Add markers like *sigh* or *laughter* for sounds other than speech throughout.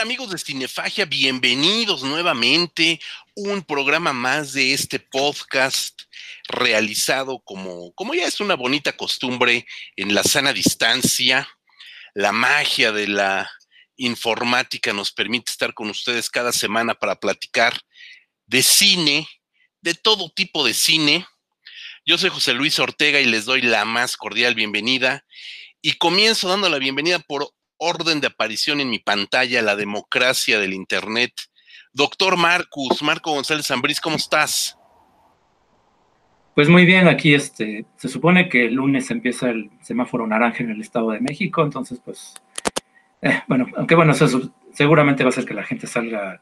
amigos de Cinefagia? Bienvenidos nuevamente. Un programa más de este podcast realizado como, como ya es una bonita costumbre en la sana distancia. La magia de la informática nos permite estar con ustedes cada semana para platicar de cine, de todo tipo de cine. Yo soy José Luis Ortega y les doy la más cordial bienvenida. Y comienzo dando la bienvenida por orden de aparición en mi pantalla, la democracia del Internet. Doctor Marcus, Marco González Zambriz, ¿cómo estás? Pues muy bien, aquí este, se supone que el lunes empieza el semáforo naranja en el Estado de México, entonces pues, eh, bueno, aunque bueno, seguramente va a ser que la gente salga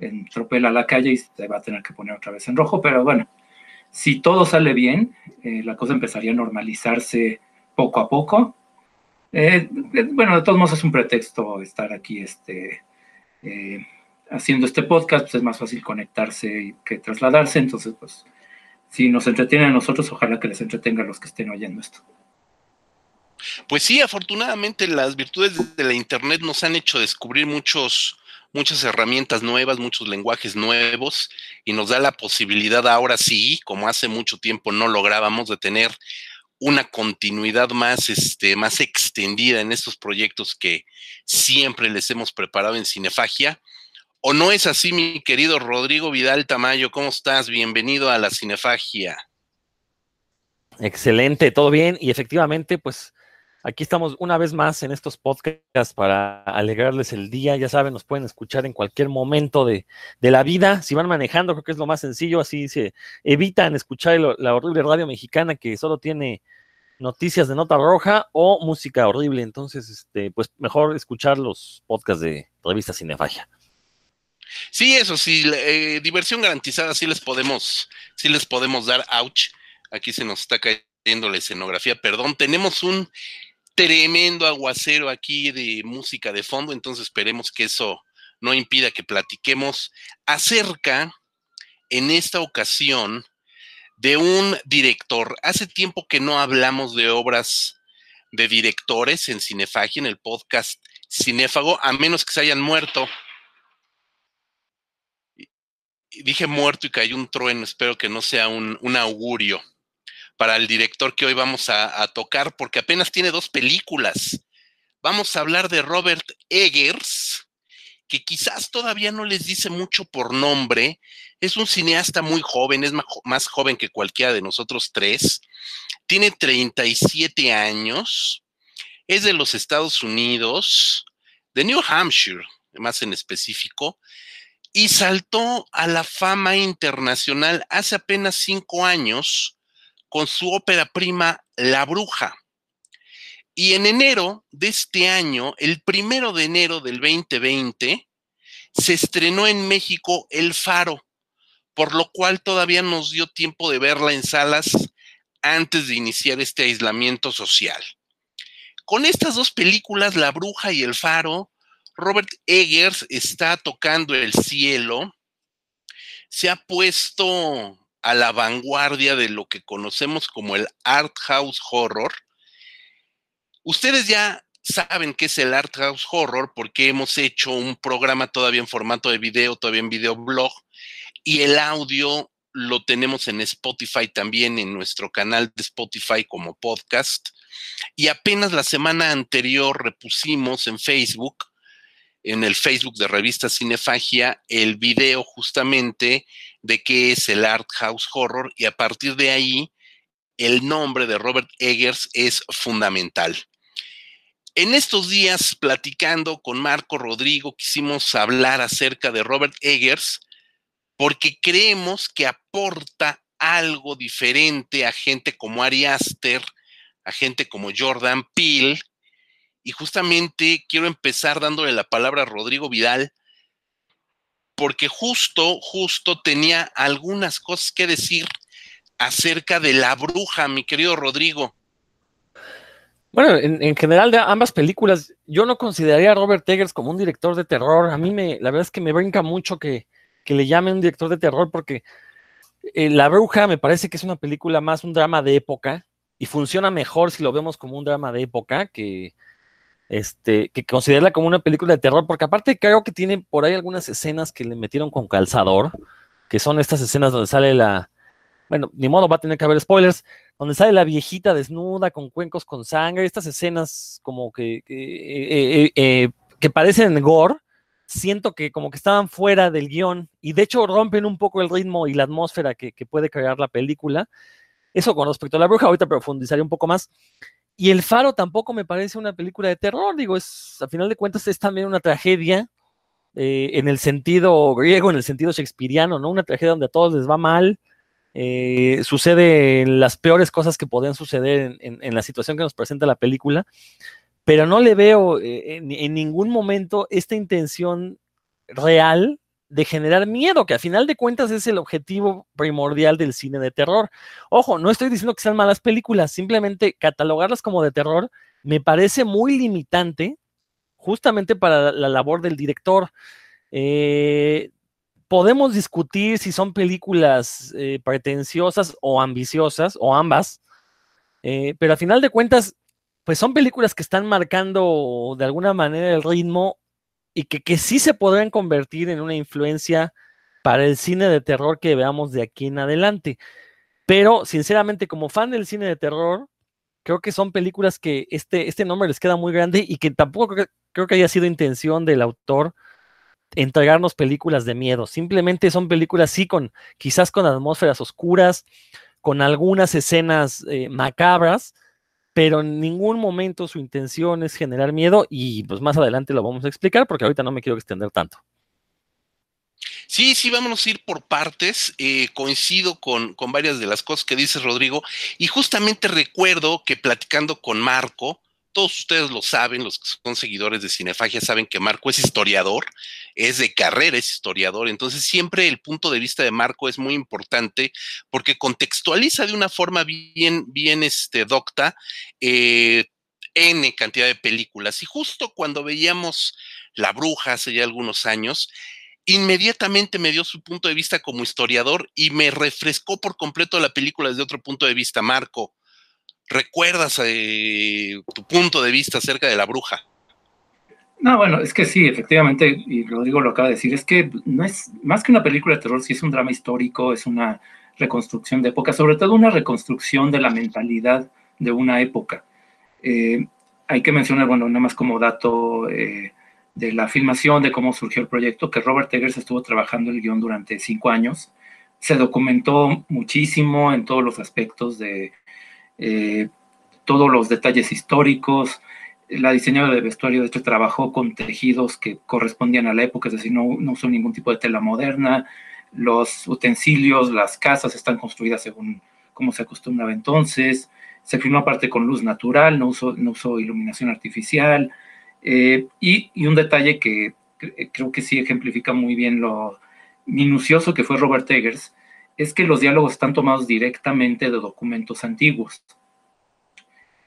en tropel a la calle y se va a tener que poner otra vez en rojo, pero bueno, si todo sale bien, eh, la cosa empezaría a normalizarse poco a poco eh, bueno, de todos modos es un pretexto estar aquí este, eh, haciendo este podcast, pues es más fácil conectarse que trasladarse, entonces pues si nos entretienen a nosotros, ojalá que les entretenga a los que estén oyendo esto. Pues sí, afortunadamente las virtudes de la Internet nos han hecho descubrir muchos, muchas herramientas nuevas, muchos lenguajes nuevos y nos da la posibilidad ahora sí, como hace mucho tiempo no lográbamos, de tener una continuidad más, este, más extendida en estos proyectos que siempre les hemos preparado en Cinefagia. ¿O no es así, mi querido Rodrigo Vidal Tamayo? ¿Cómo estás? Bienvenido a la Cinefagia. Excelente, todo bien. Y efectivamente, pues aquí estamos una vez más en estos podcasts para alegrarles el día. Ya saben, nos pueden escuchar en cualquier momento de, la vida. Si van manejando, creo que es lo más sencillo. Así se evitan escuchar la horrible radio mexicana que solo tiene noticias de nota roja o música horrible. Entonces, este, pues mejor escuchar los podcasts de revista Cinefagia. Sí, eso sí, eh, diversión garantizada, sí les podemos, sí les podemos dar ouch. Aquí se nos está cayendo la escenografía, perdón, tenemos un tremendo aguacero aquí de música de fondo, entonces esperemos que eso no impida que platiquemos acerca, en esta ocasión, de un director. Hace tiempo que no hablamos de obras de directores en Cinefagia, en el podcast Cinéfago, a menos que se hayan muerto. Dije muerto y cayó un trueno, espero que no sea un, augurio para el director que hoy vamos a, tocar, porque apenas tiene dos películas. Vamos a hablar de Robert Eggers, que quizás todavía no les dice mucho por nombre, es un cineasta muy joven, es más joven que cualquiera de nosotros tres, tiene 37 años, es de los Estados Unidos, de New Hampshire, más en específico, y saltó a la fama internacional hace apenas cinco años con su ópera prima La Bruja. Y en enero de este año, el primero de enero del 2020, se estrenó en México El Faro, por lo cual todavía nos dio tiempo de verla en salas antes de iniciar este aislamiento social. Con estas dos películas, La Bruja y El Faro, Robert Eggers está tocando el cielo, se ha puesto a la vanguardia de lo que conocemos como el art house horror, Ustedes ya saben qué es el Art House Horror porque hemos hecho un programa todavía en formato de video, todavía en videoblog, y el audio lo tenemos en Spotify también, en nuestro canal de Spotify como podcast. Y apenas la semana anterior repusimos en Facebook, en el Facebook de Revista Cinefagia, el video justamente de qué es el Art House Horror y a partir de ahí el nombre de Robert Eggers es fundamental. En estos días, platicando con Marco Rodrigo, quisimos hablar acerca de Robert Eggers porque creemos que aporta algo diferente a gente como Ari Aster, a gente como Jordan Peele. Y justamente quiero empezar dándole la palabra a Rodrigo Vidal, porque justo, justo tenía algunas cosas que decir acerca de la bruja, mi querido Rodrigo. Bueno, en, general de ambas películas, yo no consideraría a Robert Eggers como un director de terror. A mí me, la verdad es que me brinca mucho que, le llamen un director de terror porque eh, La Bruja me parece que es una película más un drama de época y funciona mejor si lo vemos como un drama de época que este, que considerarla como una película de terror, porque aparte creo que tiene por ahí algunas escenas que le metieron con calzador, que son estas escenas donde sale la, bueno, ni modo, va a tener que haber spoilers, donde sale la viejita desnuda con cuencos con sangre, estas escenas como que, que, eh, eh, que parecen gore, siento que como que estaban fuera del guion y de hecho rompen un poco el ritmo y la atmósfera que, que puede crear la película. Eso con respecto a la bruja, ahorita profundizaré un poco más. Y El Faro tampoco me parece una película de terror, digo, es, a final de cuentas es también una tragedia eh, en el sentido griego, en el sentido shakespeariano, ¿no? Una tragedia donde a todos les va mal, eh, sucede las peores cosas que podrían suceder en, la situación que nos presenta la película, pero no le veo eh, en, ningún momento esta intención real de generar miedo, que a final de cuentas es el objetivo primordial del cine de terror. Ojo, no estoy diciendo que sean malas películas, simplemente catalogarlas como de terror me parece muy limitante justamente para la labor del director. Eh, podemos discutir si son películas eh, pretenciosas o ambiciosas, o ambas, eh, pero a final de cuentas, pues son películas que están marcando de alguna manera el ritmo y que, que sí se podrán convertir en una influencia para el cine de terror que veamos de aquí en adelante. Pero, sinceramente, como fan del cine de terror, creo que son películas que este, este nombre les queda muy grande y que tampoco creo, creo que haya sido intención del autor entregarnos películas de miedo. Simplemente son películas, sí, con quizás con atmósferas oscuras, con algunas escenas eh, macabras, pero en ningún momento su intención es generar miedo y pues más adelante lo vamos a explicar porque ahorita no me quiero extender tanto. Sí, sí, vámonos a ir por partes. Eh, coincido con, con, varias de las cosas que dice Rodrigo y justamente recuerdo que platicando con Marco, todos ustedes lo saben, los que son seguidores de Cinefagia saben que Marco es historiador, es de carrera, es historiador, entonces siempre el punto de vista de Marco es muy importante porque contextualiza de una forma bien, bien este, docta eh, N cantidad de películas. Y justo cuando veíamos La Bruja hace ya algunos años, inmediatamente me dio su punto de vista como historiador y me refrescó por completo la película desde otro punto de vista. Marco, ¿Recuerdas eh, tu punto de vista acerca de la bruja? No, bueno, es que sí, efectivamente, y Rodrigo lo acaba de decir, es que no es más que una película de terror, sí es un drama histórico, es una reconstrucción de época, sobre todo una reconstrucción de la mentalidad de una época. Eh, hay que mencionar, bueno, nada más como dato eh, de la filmación, de cómo surgió el proyecto, que Robert Eggers estuvo trabajando el guion durante cinco años, se documentó muchísimo en todos los aspectos de eh, todos los detalles históricos. La diseñadora de vestuario, de hecho, trabajó con tejidos que correspondían a la época, es decir, no, no usó ningún tipo de tela moderna. Los utensilios, las casas están construidas según cómo se acostumbraba entonces. Se filmó aparte con luz natural, no usó, no usó iluminación artificial. Eh, y, y, un detalle que creo que sí ejemplifica muy bien lo minucioso que fue Robert Eggers, es que los diálogos están tomados directamente de documentos antiguos.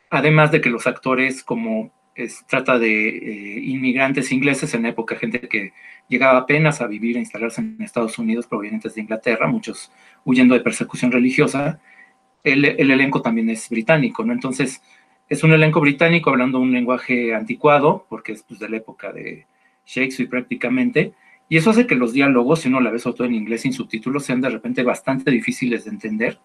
Además de que los actores, como es, trata de eh, inmigrantes ingleses en época, gente que llegaba apenas a vivir e instalarse en Estados Unidos provenientes de Inglaterra, muchos huyendo de persecución religiosa, el, el elenco también es británico, ¿no? Entonces, es un elenco británico hablando un lenguaje anticuado, porque es pues, de la época de Shakespeare prácticamente, y eso hace que los diálogos, si uno la ve sobre todo en inglés sin subtítulos, sean de repente bastante difíciles de entender,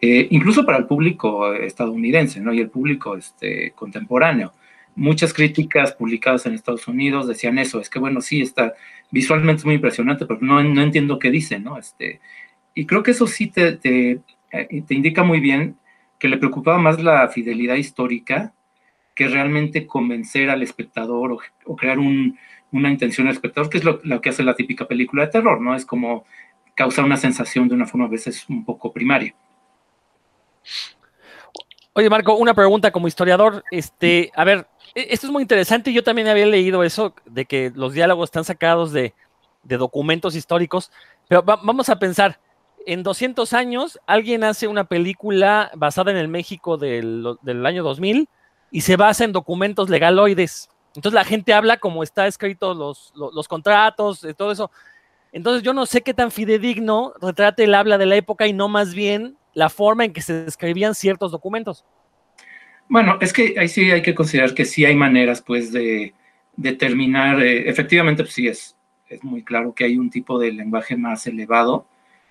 eh, incluso para el público estadounidense ¿no? y el público este, contemporáneo. Muchas críticas publicadas en Estados Unidos decían eso, es que bueno, sí, está visualmente es muy impresionante, pero no, no entiendo qué dice, ¿no? Este, y creo que eso sí te, te, eh, te indica muy bien que le preocupaba más la fidelidad histórica que realmente convencer al espectador o, o crear un, una intención al espectador, que es lo, lo, que hace la típica película de terror, ¿no? Es como causar una sensación de una forma a veces un poco primaria. Oye, Marco, una pregunta como historiador. Este, a ver, e, esto es muy interesante. Yo también había leído eso, de que los diálogos están sacados de, de documentos históricos, pero va, vamos a pensar, en 200 años alguien hace una película basada en el México del, del año 2000 y se basa en documentos legaloides. Entonces la gente habla como está escrito los, los, los contratos, todo eso. Entonces yo no sé qué tan fidedigno retrate el habla de la época y no más bien la forma en que se escribían ciertos documentos. Bueno, es que ahí sí hay que considerar que sí hay maneras, pues, de determinar, eh, efectivamente, pues sí es, es muy claro que hay un tipo de lenguaje más elevado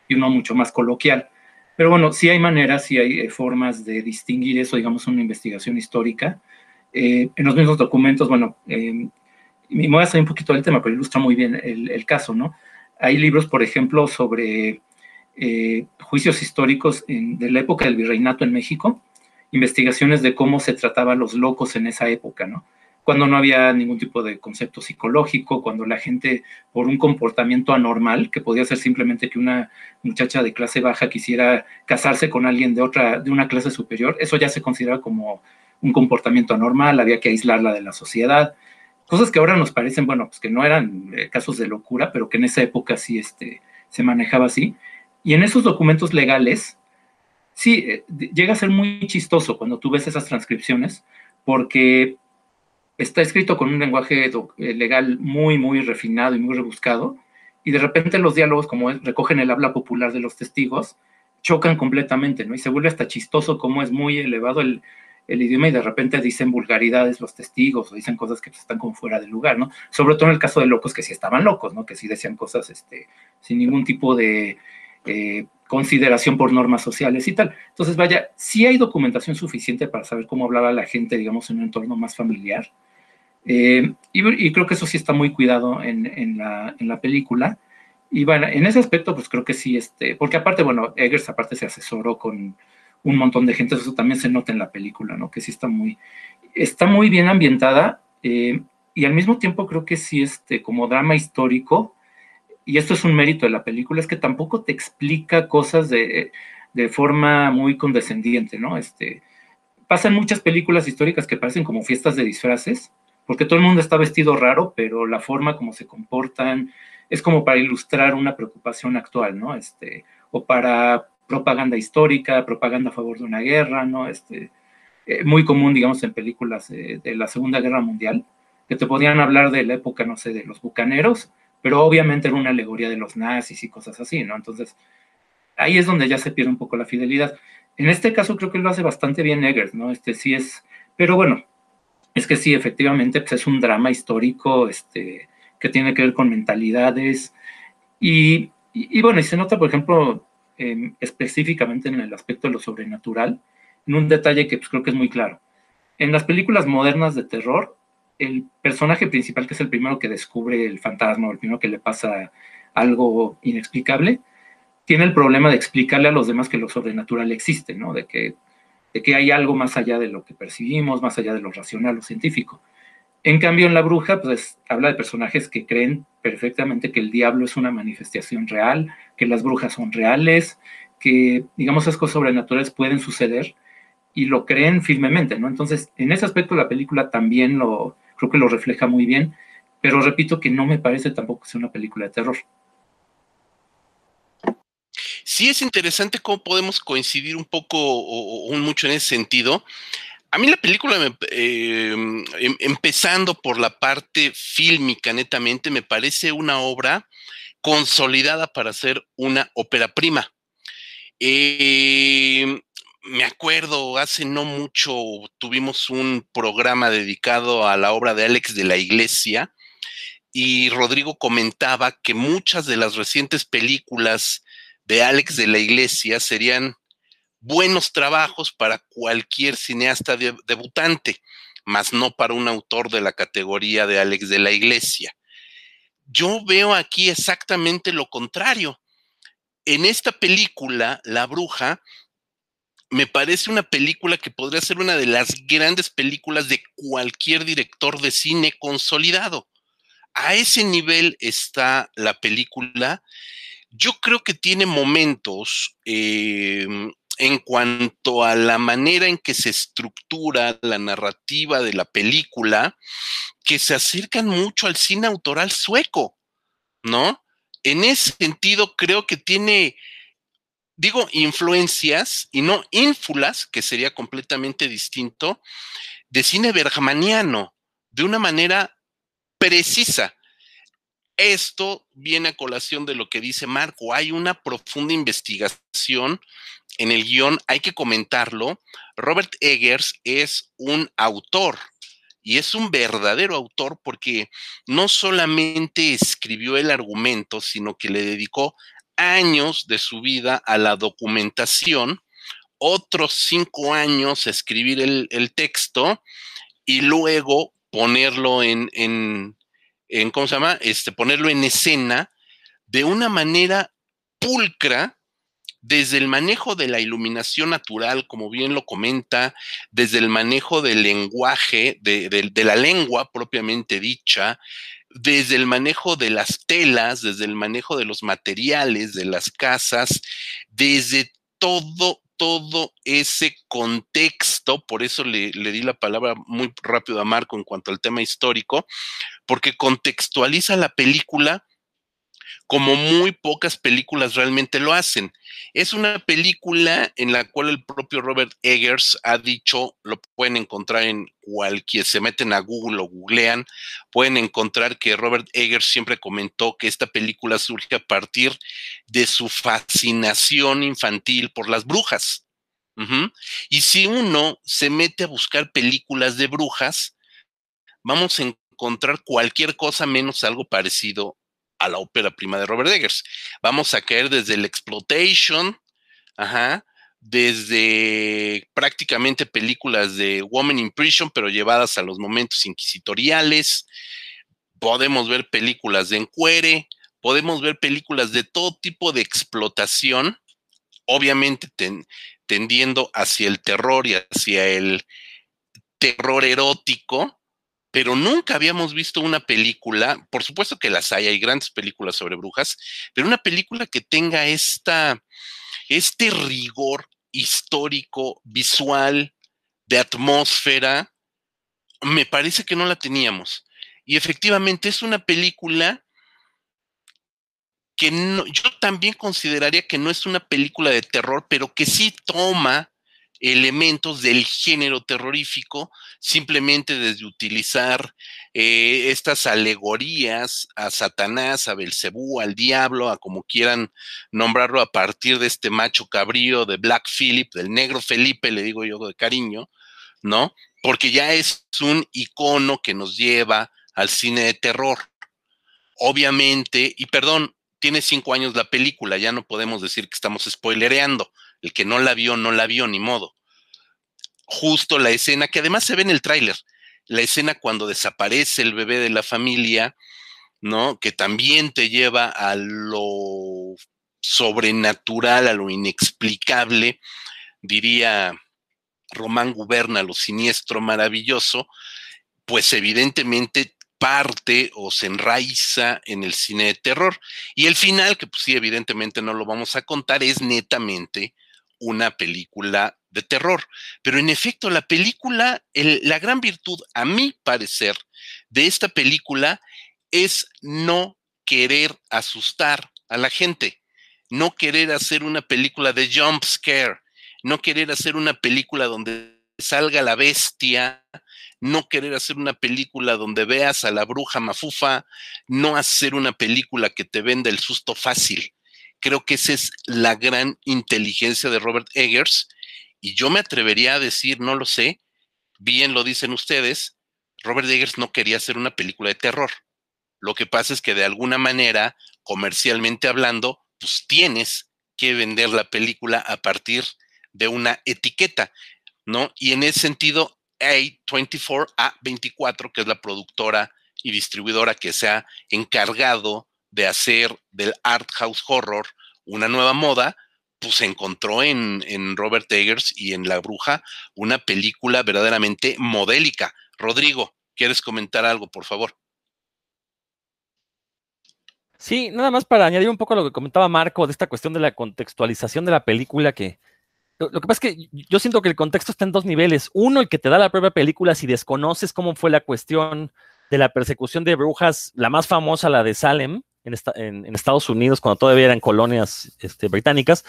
y uno mucho más coloquial. Pero bueno, sí hay maneras, sí hay eh, formas de distinguir eso, digamos, una investigación histórica. Eh, en los mismos documentos, bueno, eh, me voy a salir un poquito del tema, pero ilustra muy bien el, caso, ¿no? Hay libros, por ejemplo, sobre eh, juicios históricos en, de la época del virreinato en México, investigaciones de cómo se trataba a los locos en esa época, ¿no? Cuando no había ningún tipo de concepto psicológico, cuando la gente, por un comportamiento anormal, que podía ser simplemente que una muchacha de clase baja quisiera casarse con alguien de otra, de una clase superior, eso ya se considera como un comportamiento anormal, había que aislarla de la sociedad. Cosas que ahora nos parecen, bueno, pues que no eran eh, casos de locura, pero que en esa época sí este, se manejaba así. Y en esos documentos legales, sí, eh, llega a ser muy chistoso cuando tú ves esas transcripciones, porque está escrito con un lenguaje eh, legal muy, muy refinado y muy rebuscado, y de repente los diálogos, como recogen el habla popular de los testigos, chocan completamente, ¿no? Y se vuelve hasta chistoso como es muy elevado el, el idioma y de repente dicen vulgaridades los testigos o dicen cosas que están como fuera de lugar, ¿no? Sobre todo en el caso de locos que sí estaban locos, ¿no? Que sí decían cosas este, sin ningún tipo de eh, consideración por normas sociales y tal. Entonces, vaya, sí hay documentación suficiente para saber cómo hablaba la gente, digamos, en un entorno más familiar. Eh, y, creo que eso sí está muy cuidado en, en, la, en, la, película. Y bueno, en ese aspecto, pues creo que sí, este, porque aparte, bueno, Eggers aparte se asesoró con un montón de gente, eso también se nota en la película, ¿no? Que sí está muy, está muy bien ambientada eh, y al mismo tiempo creo que sí, este, como drama histórico, y esto es un mérito de la película, es que tampoco te explica cosas de, de forma muy condescendiente, ¿no? Este, pasan muchas películas históricas que parecen como fiestas de disfraces, porque todo el mundo está vestido raro, pero la forma como se comportan es como para ilustrar una preocupación actual, ¿no? Este, o para propaganda histórica, propaganda a favor de una guerra, ¿no? Este, eh, muy común, digamos, en películas eh, de la Segunda Guerra Mundial, que te podían hablar de la época, no sé, de los bucaneros, pero obviamente era una alegoría de los nazis y cosas así, ¿no? Entonces, ahí es donde ya se pierde un poco la fidelidad. En este caso creo que lo hace bastante bien Eggers, ¿no? Este sí es, pero bueno, es que sí, efectivamente, pues es un drama histórico, este, que tiene que ver con mentalidades, y, y, y bueno, y se nota, por ejemplo, específicamente en el aspecto de lo sobrenatural, en un detalle que pues, creo que es muy claro. En las películas modernas de terror, el personaje principal, que es el primero que descubre el fantasma, o el primero que le pasa algo inexplicable, tiene el problema de explicarle a los demás que lo sobrenatural existe, ¿no? De que, de que hay algo más allá de lo que percibimos, más allá de lo racional o científico. En cambio, en La Bruja, pues habla de personajes que creen perfectamente que el diablo es una manifestación real, que las brujas son reales, que, digamos, esas cosas sobrenaturales pueden suceder y lo creen firmemente, ¿no? Entonces, en ese aspecto la película también lo, creo que lo refleja muy bien, pero repito que no me parece tampoco sea una película de terror. Sí es interesante cómo podemos coincidir un poco o, o mucho en ese sentido. A mí la película, eh, em, empezando por la parte fílmica, netamente, me parece una obra consolidada para ser una ópera prima. Eh, me acuerdo, hace no mucho tuvimos un programa dedicado a la obra de Alex de la Iglesia y Rodrigo comentaba que muchas de las recientes películas de Alex de la Iglesia serían buenos trabajos para cualquier cineasta de, debutante, más no para un autor de la categoría de Alex de la Iglesia. Yo veo aquí exactamente lo contrario. En esta película, La Bruja, me parece una película que podría ser una de las grandes películas de cualquier director de cine consolidado. A ese nivel está la película. Yo creo que tiene momentos eh, en cuanto a la manera en que se estructura la narrativa de la película, que se acercan mucho al cine autoral sueco, ¿no? En ese sentido, creo que tiene, digo, influencias y no ínfulas, que sería completamente distinto, de cine bergmaniano, de una manera precisa. Esto viene a colación de lo que dice Marco. Hay una profunda investigación en el guion, hay que comentarlo, Robert Eggers es un autor y es un verdadero autor porque no solamente escribió el argumento, sino que le dedicó años de su vida a la documentación, otros cinco años a escribir el, texto y luego ponerlo en, en, ¿cómo se llama? Este, ponerlo en escena de una manera pulcra desde el manejo de la iluminación natural, como bien lo comenta, desde el manejo del lenguaje, de, la lengua propiamente dicha, desde el manejo de las telas, desde el manejo de los materiales, de las casas, desde todo, todo ese contexto, por eso le, le, di la palabra muy rápido a Marco en cuanto al tema histórico, porque contextualiza la película como muy pocas películas realmente lo hacen. Es una película en la cual el propio Robert Eggers ha dicho, lo pueden encontrar en cualquier, se meten a Google o googlean, pueden encontrar que Robert Eggers siempre comentó que esta película surge a partir de su fascinación infantil por las brujas. Y si uno se mete a buscar películas de brujas, vamos a encontrar cualquier cosa menos algo parecido a la ópera prima de Robert Eggers. Vamos a caer desde el exploitation, ajá, desde prácticamente películas de Woman in Prison, pero llevadas a los momentos inquisitoriales. Podemos ver películas de encuere, podemos ver películas de todo tipo de explotación, obviamente tendiendo hacia el terror y hacia el terror erótico, pero nunca habíamos visto una película, por supuesto que las hay, hay grandes películas sobre brujas, pero una película que tenga esta, este rigor histórico, visual, de atmósfera, me parece que no la teníamos. Y efectivamente es una película que yo también consideraría que no es una película de terror, pero que sí toma elementos del género terrorífico, simplemente desde utilizar eh, estas alegorías a Satanás, a Belcebú, al diablo, a como quieran nombrarlo a partir de este macho cabrío de Black Philip, del negro Felipe, le digo yo de cariño, ¿no? Porque ya es un icono que nos lleva al cine de terror. Obviamente, y perdón, tiene cinco años la película, ya no podemos decir que estamos spoilereando. El que no la vio, no la vio, ni modo. Justo la escena, que además se ve en el tráiler, la escena cuando desaparece el bebé de la familia, ¿no? Que también te lleva a lo sobrenatural, a lo inexplicable, diría Román Guberna, lo siniestro, maravilloso, pues evidentemente parte o se enraiza en el cine de terror. Y el final, que pues sí, evidentemente no lo vamos a contar, es netamente una película de terror. Pero en efecto, la película, la gran virtud, a mi parecer, de esta película es no querer asustar a la gente, no querer hacer una película de jump scare, no querer hacer una película donde salga la bestia, no querer hacer una película donde veas a la bruja mafufa, no hacer una película que te venda el susto fácil. Creo que esa es la gran inteligencia de Robert Eggers. Y yo me atrevería a decir, no lo sé, bien lo dicen ustedes, Robert Eggers no quería hacer una película de terror. Lo que pasa es que de alguna manera, comercialmente hablando, pues tienes que vender la película a partir de una etiqueta, ¿no? Y en ese sentido, A24, A24, que es la productora y distribuidora que se ha encargado de hacer del art house horror una nueva moda, pues encontró en, en Robert Eggers y en La Bruja una película verdaderamente modélica. Rodrigo, ¿quieres comentar algo, por favor? Sí, nada más para añadir un poco a lo que comentaba Marco de esta cuestión de la contextualización de la película que, lo, que pasa es que yo siento que el contexto está en dos niveles. Uno, el que te da la propia película si desconoces cómo fue la cuestión de la persecución de brujas, la más famosa, la de Salem, en, Estados Unidos, cuando todavía eran colonias este, británicas.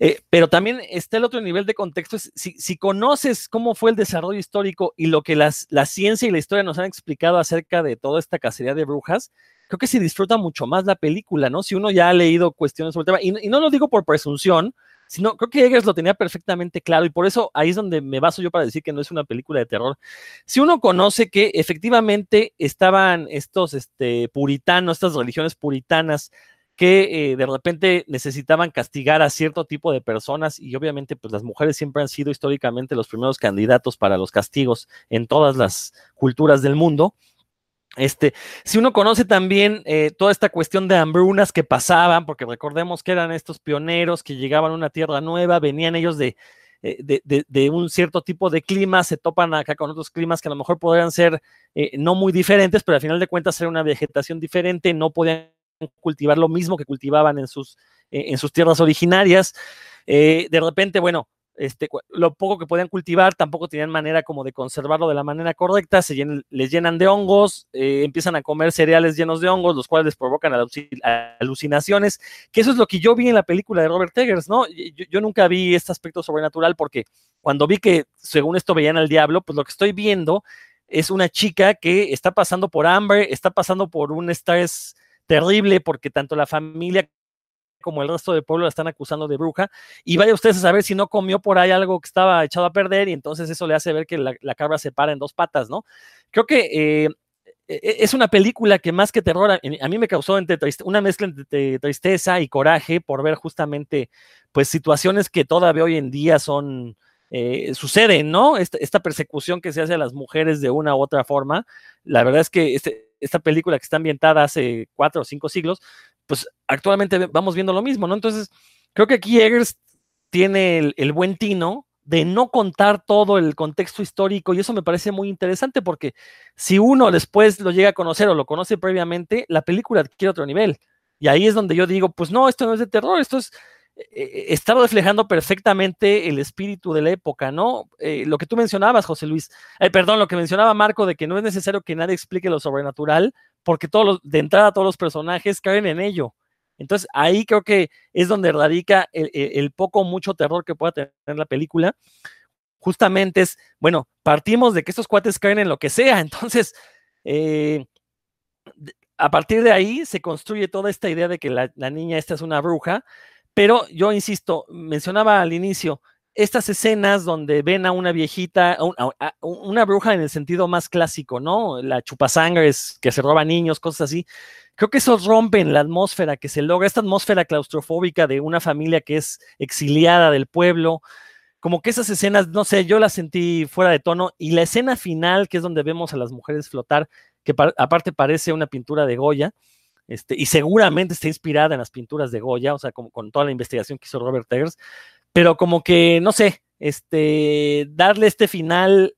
Eh, pero también está el otro nivel de contexto, si, conoces cómo fue el desarrollo histórico y lo que las, la ciencia y la historia nos han explicado acerca de toda esta cacería de brujas, creo que se disfruta mucho más la película, ¿no? Si uno ya ha leído cuestiones sobre el tema, y, y no lo digo por presunción, sino creo que Eggers lo tenía perfectamente claro y por eso ahí es donde me baso yo para decir que no es una película de terror. Si uno conoce que efectivamente estaban estos este, puritanos, estas religiones puritanas, que eh, de repente necesitaban castigar a cierto tipo de personas y obviamente pues las mujeres siempre han sido históricamente los primeros candidatos para los castigos en todas las culturas del mundo. Este, si uno conoce también eh, toda esta cuestión de hambrunas que pasaban, porque recordemos que eran estos pioneros que llegaban a una tierra nueva, venían ellos de, eh, de, un cierto tipo de clima, se topan acá con otros climas que a lo mejor podrían ser eh, no muy diferentes, pero al final de cuentas era una vegetación diferente, no podían cultivar lo mismo que cultivaban en sus, en sus tierras originarias. de repente, bueno, este, lo poco que podían cultivar tampoco tenían manera como de conservarlo de la manera correcta, se les llenan de hongos, eh, empiezan a comer cereales llenos de hongos, los cuales les provocan alucinaciones, que eso es lo que yo vi en la película de Robert Eggers, ¿no? Yo, nunca vi este aspecto sobrenatural porque cuando vi que según esto veían al diablo, pues lo que estoy viendo es una chica que está pasando por hambre, está pasando por un estrés terrible porque tanto la familia como el resto del pueblo la están acusando de bruja, y vaya ustedes a saber si no comió por ahí algo que estaba echado a perder, y entonces eso le hace ver que la, cabra se para en dos patas, ¿no? Creo que eh, e, e, es una película que más que terror, a, mí me causó entre una mezcla entre tristeza y coraje por ver justamente, pues, situaciones que todavía hoy en día son... Eh, suceden, ¿no? Esta, persecución que se hace a las mujeres de una u otra forma. La verdad es que este, esta película que está ambientada hace cuatro o cinco siglos, pues actualmente vamos viendo lo mismo, ¿no? Entonces, creo que aquí Eggers tiene el, buen tino de no contar todo el contexto histórico y eso me parece muy interesante porque si uno después lo llega a conocer o lo conoce previamente, la película adquiere otro nivel. Y ahí es donde yo digo, pues no, esto no es de terror, esto es, eh, eh, reflejando perfectamente el espíritu de la época, ¿no? Eh, lo que tú mencionabas, José Luis, perdón, lo que mencionaba Marco de que no es necesario que nadie explique lo sobrenatural, porque todos de entrada todos los personajes caen en ello. Entonces ahí creo que es donde radica el, poco o mucho terror que pueda tener la película. Justamente es, bueno, partimos de que estos cuates caen en lo que sea. *laughs* Entonces, eh, a partir de ahí se construye toda esta idea de que la, niña esta es una bruja. Pero yo insisto, mencionaba al inicio, estas escenas donde ven a una viejita, una bruja en el sentido más clásico, ¿no? La chupasangres que se roba niños, cosas así. Creo que eso rompen la atmósfera que se logra, esta atmósfera claustrofóbica de una familia que es exiliada del pueblo. Como que esas escenas, no sé, yo las sentí fuera de tono. Y la escena final, que es donde vemos a las mujeres flotar, que aparte parece una pintura de Goya, este, y seguramente está inspirada en las pinturas de Goya, o sea, como con toda la investigación que hizo Robert Eggers, pero como que, no sé, este, darle este final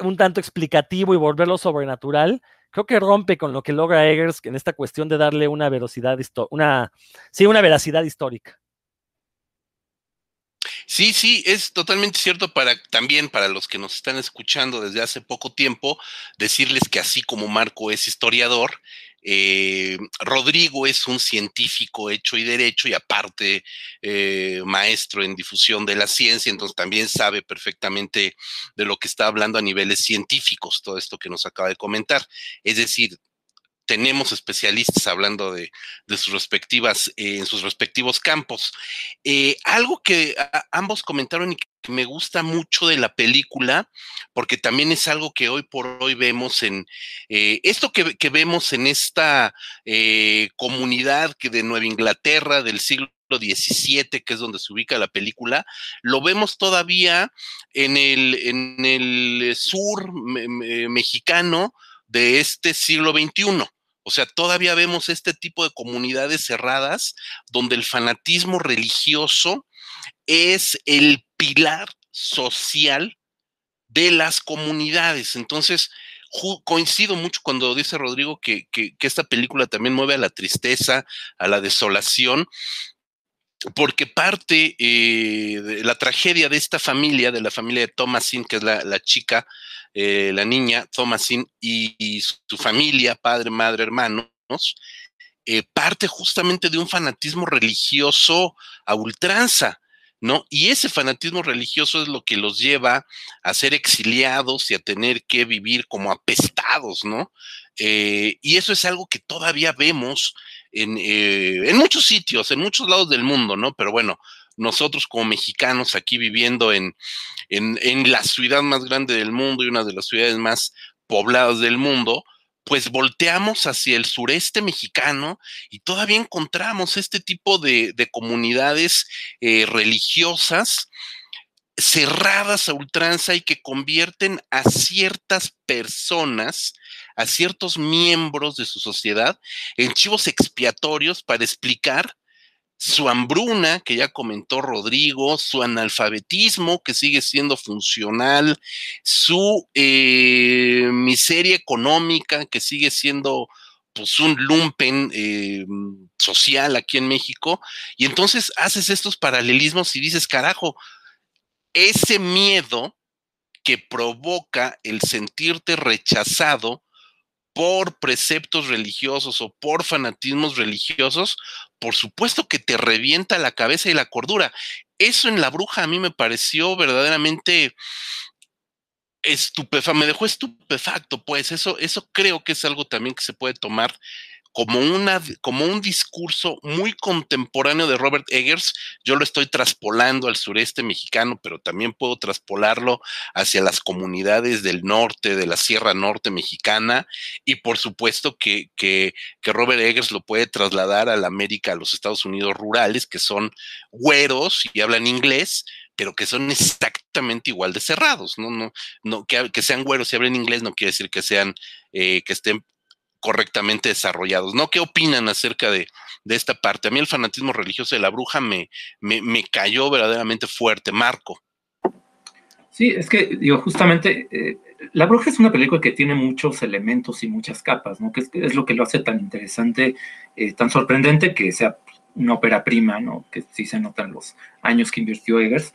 un tanto explicativo y volverlo sobrenatural, creo que rompe con lo que logra Eggers en esta cuestión de darle una veracidad, una, sí, una veracidad histórica. Sí, sí, es totalmente cierto para también para los que nos están escuchando desde hace poco tiempo, decirles que así como Marco es historiador, eh, Rodrigo es un científico hecho y derecho y aparte eh, maestro en difusión de la ciencia, entonces también sabe perfectamente de lo que está hablando a niveles científicos, todo esto que nos acaba de comentar. Es decir, tenemos especialistas hablando de, sus respectivas, eh, en sus respectivos campos. Eh, algo que ambos comentaron y que me gusta mucho de la película, porque también es algo que hoy por hoy vemos en eh, esto que, vemos en esta comunidad que de Nueva Inglaterra del siglo XVII, que es donde se ubica la película, lo vemos todavía en el, en el sur mexicano de este siglo XXI. O sea, todavía vemos este tipo de comunidades cerradas donde el fanatismo religioso es el pilar social de las comunidades. Entonces, coincido mucho cuando dice Rodrigo que, esta película también mueve a la tristeza, a la desolación, porque parte eh, de la tragedia de esta familia, de la familia de Thomasin, que es la, chica, eh, la niña Thomasin y, su familia, padre, madre, hermanos, eh, parte justamente de un fanatismo religioso a ultranza. ¿No? Y ese fanatismo religioso es lo que los lleva a ser exiliados y a tener que vivir como apestados, ¿no? y eso es algo que todavía vemos en, eh, en, muchos sitios, en muchos lados del mundo, ¿no? Pero bueno, nosotros como mexicanos aquí viviendo en, en, la ciudad más grande del mundo y una de las ciudades más pobladas del mundo, pues volteamos hacia el sureste mexicano y todavía encontramos este tipo de, de comunidades eh, religiosas cerradas a ultranza y que convierten a ciertas personas, a ciertos miembros de su sociedad, en chivos expiatorios para explicar su hambruna, que ya comentó Rodrigo, su analfabetismo, que sigue siendo funcional, su eh, miseria económica, que sigue siendo pues un lumpen eh, social aquí en México, y entonces haces estos paralelismos y dices, carajo, ese miedo que provoca el sentirte rechazado por preceptos religiosos o por fanatismos religiosos, por supuesto que te revienta la cabeza y la cordura. Eso en la bruja a mí me pareció verdaderamente estupefacto, me dejó estupefacto, pues eso, eso creo que es algo también que se puede tomar como, una, como un discurso muy contemporáneo de Robert Eggers. Yo lo estoy traspolando al sureste mexicano, pero también puedo traspolarlo hacia las comunidades del norte, de la Sierra Norte mexicana, y por supuesto que, que, que Robert Eggers lo puede trasladar a la América, a los Estados Unidos rurales, que son güeros y hablan inglés, pero que son exactamente igual de cerrados, ¿no? no, no que, que, sean güeros y hablen inglés no quiere decir que sean, eh, que estén correctamente desarrollados, ¿no? ¿Qué opinan acerca de, de, esta parte? A mí el fanatismo religioso de la bruja me, me, me cayó verdaderamente fuerte. Marco. Sí, es que, digo, justamente, eh, La Bruja es una película que tiene muchos elementos y muchas capas, ¿no? Que es, lo que lo hace tan interesante, eh, tan sorprendente que sea una ópera prima, ¿no? Que sí se notan los años que invirtió Eggers.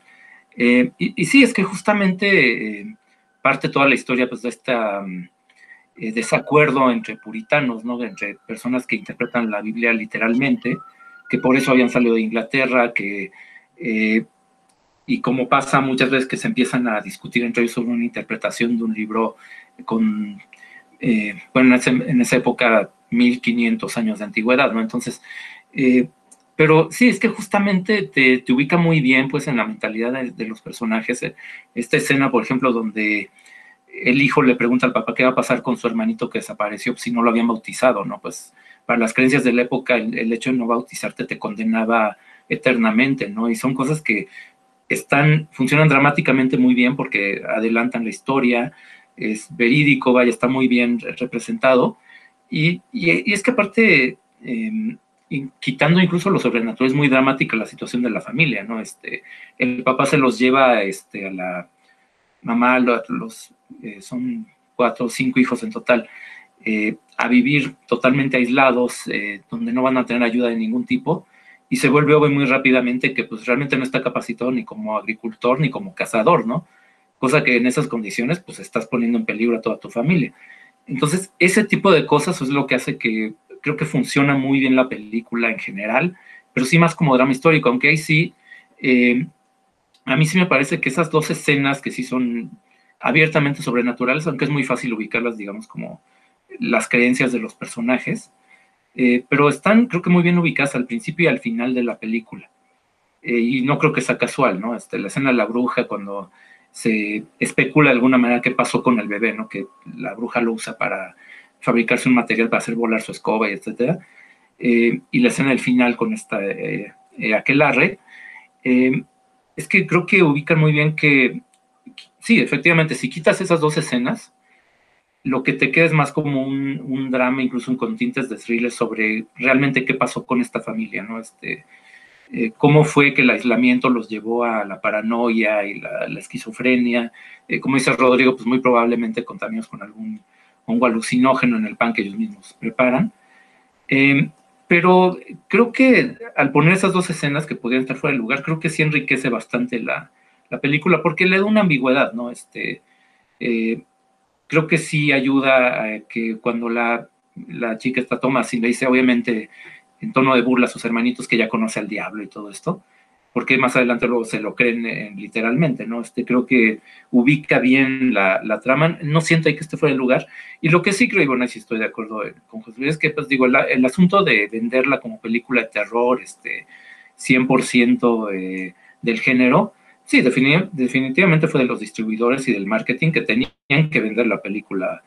Eh, y, sí, es que justamente parte toda la historia, pues, de esta... Um, eh, desacuerdo entre puritanos, ¿no? entre personas que interpretan la Biblia literalmente, que por eso habían salido de Inglaterra, que, eh, y como pasa muchas veces que se empiezan a discutir entre ellos sobre una interpretación de un libro con, eh, bueno, en, esa época, 1500 años de antigüedad, ¿no? Entonces, pero sí, es que justamente te, te, ubica muy bien, pues, en la mentalidad de los personajes. Esta escena, por ejemplo, donde el hijo le pregunta al papá qué va a pasar con su hermanito que desapareció si no lo habían bautizado, ¿no? Pues para las creencias de la época el, hecho de no bautizarte te condenaba eternamente, ¿no? Y son cosas que están, funcionan dramáticamente muy bien porque adelantan la historia, es verídico, vaya, está muy bien representado. Y, y, es que aparte, eh, quitando incluso lo sobrenatural, es muy dramática la situación de la familia, ¿no? Este, el papá se los lleva este, a la mamá, los eh, son cuatro o cinco hijos en total, eh, a vivir totalmente aislados, eh, donde no van a tener ayuda de ningún tipo, y se vuelve obvio muy rápidamente que pues realmente no está capacitado ni como agricultor ni como cazador, ¿no? Cosa que en esas condiciones pues estás poniendo en peligro a toda tu familia. Entonces, ese tipo de cosas es lo que hace que creo que funciona muy bien la película en general, pero sí más como drama histórico, aunque ahí sí, a mí sí me parece que esas dos escenas que sí son abiertamente sobrenaturales, aunque es muy fácil ubicarlas, digamos, como las creencias de los personajes, eh, pero están, creo que muy bien ubicadas al principio y al final de la película. Eh, y no creo que sea casual, ¿no? Este, la escena de la bruja, cuando se especula de alguna manera qué pasó con el bebé, ¿no? Que la bruja lo usa para fabricarse un material para hacer volar su escoba y etcétera. Eh, y la escena del final con esta aquelarre, es que creo que ubican muy bien que sí, efectivamente, si quitas esas dos escenas, lo que te queda es más como un, drama, incluso un con tintes de thriller sobre realmente qué pasó con esta familia, ¿no? Este, eh, cómo fue que el aislamiento los llevó a la paranoia y la, la esquizofrenia. Eh, como dice Rodrigo, pues muy probablemente contaminados con algún hongo alucinógeno en el pan que ellos mismos preparan. Eh, pero creo que al poner esas dos escenas que podían estar fuera de lugar, creo que sí enriquece bastante la, la película, porque le da una ambigüedad, ¿no? Este, eh, creo que sí ayuda a que cuando la, la chica está Thomas y le dice, obviamente, en tono de burla a sus hermanitos que ya conoce al diablo y todo esto, porque más adelante luego se lo creen eh, literalmente, ¿no? Este, creo que ubica bien la, la, trama, no siento ahí que esté fuera de lugar, y lo que sí creo, y bueno, sí estoy de acuerdo con José Luis, es que, pues digo, la, el asunto de venderla como película de terror, este, 100% eh, del género, sí, definitivamente fue de los distribuidores y del marketing que tenían que vender la película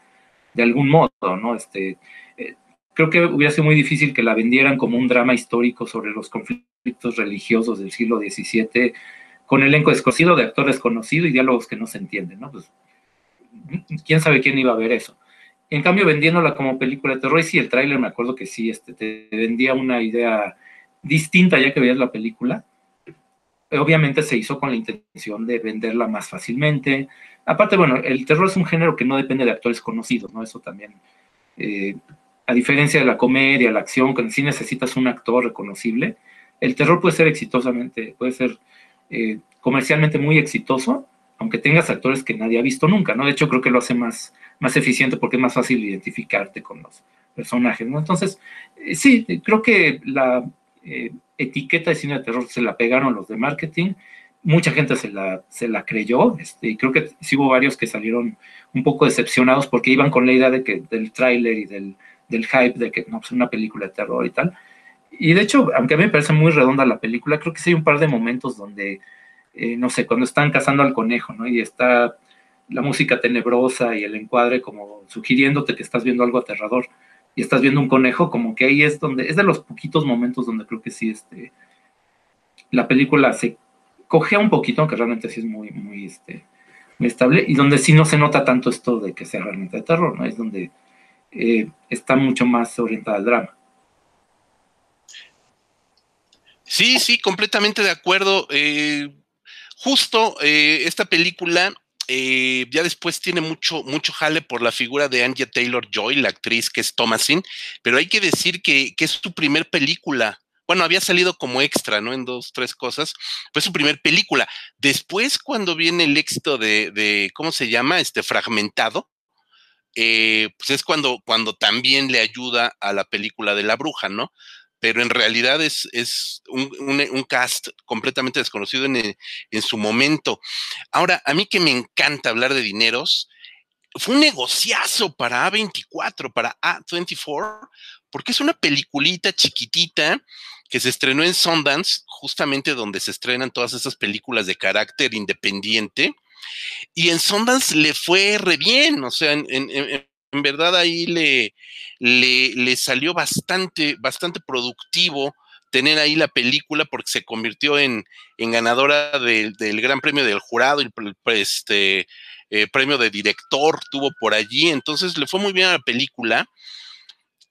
de algún modo, ¿no? Este, eh, creo que hubiera sido muy difícil que la vendieran como un drama histórico sobre los conflictos religiosos del siglo XVII, con elenco desconocido, de actores conocidos y diálogos que no se entienden, ¿no? Pues, quién sabe quién iba a ver eso. En cambio, vendiéndola como película de terror, y sí, el tráiler me acuerdo que sí, este, te vendía una idea distinta ya que veías la película. Obviamente se hizo con la intención de venderla más fácilmente. Aparte, bueno, el terror es un género que no depende de actores conocidos, ¿no? Eso también, eh, a diferencia de la comedia, la acción, que sí necesitas un actor reconocible, el terror puede ser exitosamente, puede ser eh, comercialmente muy exitoso, aunque tengas actores que nadie ha visto nunca, ¿no? De hecho, creo que lo hace más, más eficiente porque es más fácil identificarte con los personajes, ¿no? Entonces, eh, sí, creo que la eh, etiqueta de cine de terror se la pegaron los de marketing, mucha gente se la, se la creyó, este, y creo que sí hubo varios que salieron un poco decepcionados porque iban con la idea de que del tráiler y del, del hype de que no, pues una película de terror y tal. Y de hecho, aunque a mí me parece muy redonda la película, creo que sí hay un par de momentos donde eh, no sé, cuando están cazando al conejo, ¿no? Y está la música tenebrosa y el encuadre como sugiriéndote que estás viendo algo aterrador y estás viendo un conejo, como que ahí es donde, es de los poquitos momentos donde creo que sí, este, la película se cogea un poquito, aunque realmente sí es muy, muy, este, estable, y donde sí no se nota tanto esto de que sea realmente de terror, ¿no? Es donde eh, está mucho más orientada al drama. Sí, sí, completamente de acuerdo. Eh, justo eh, esta película eh, ya después tiene mucho, mucho jale por la figura de Anya Taylor Joy, la actriz que es Thomasin, pero hay que decir que, es su primer película. Bueno, había salido como extra, ¿no? En dos, tres cosas. Fue su primer película. Después, cuando viene el éxito de, ¿cómo se llama? Este fragmentado, eh, pues es cuando, cuando también le ayuda a la película de la bruja, ¿no? Pero en realidad es, es un, cast completamente desconocido en, en, su momento. Ahora, a mí que me encanta hablar de dineros, fue un negociazo para A24, para A24, porque es una peliculita chiquitita que se estrenó en Sundance, justamente donde se estrenan todas esas películas de carácter independiente. Y en Sundance le fue re bien, o sea, en, en verdad ahí le, le, salió bastante, bastante productivo tener ahí la película porque se convirtió en, ganadora del Gran Premio del Jurado, el, este, eh, premio de director tuvo por allí, entonces le fue muy bien a la película.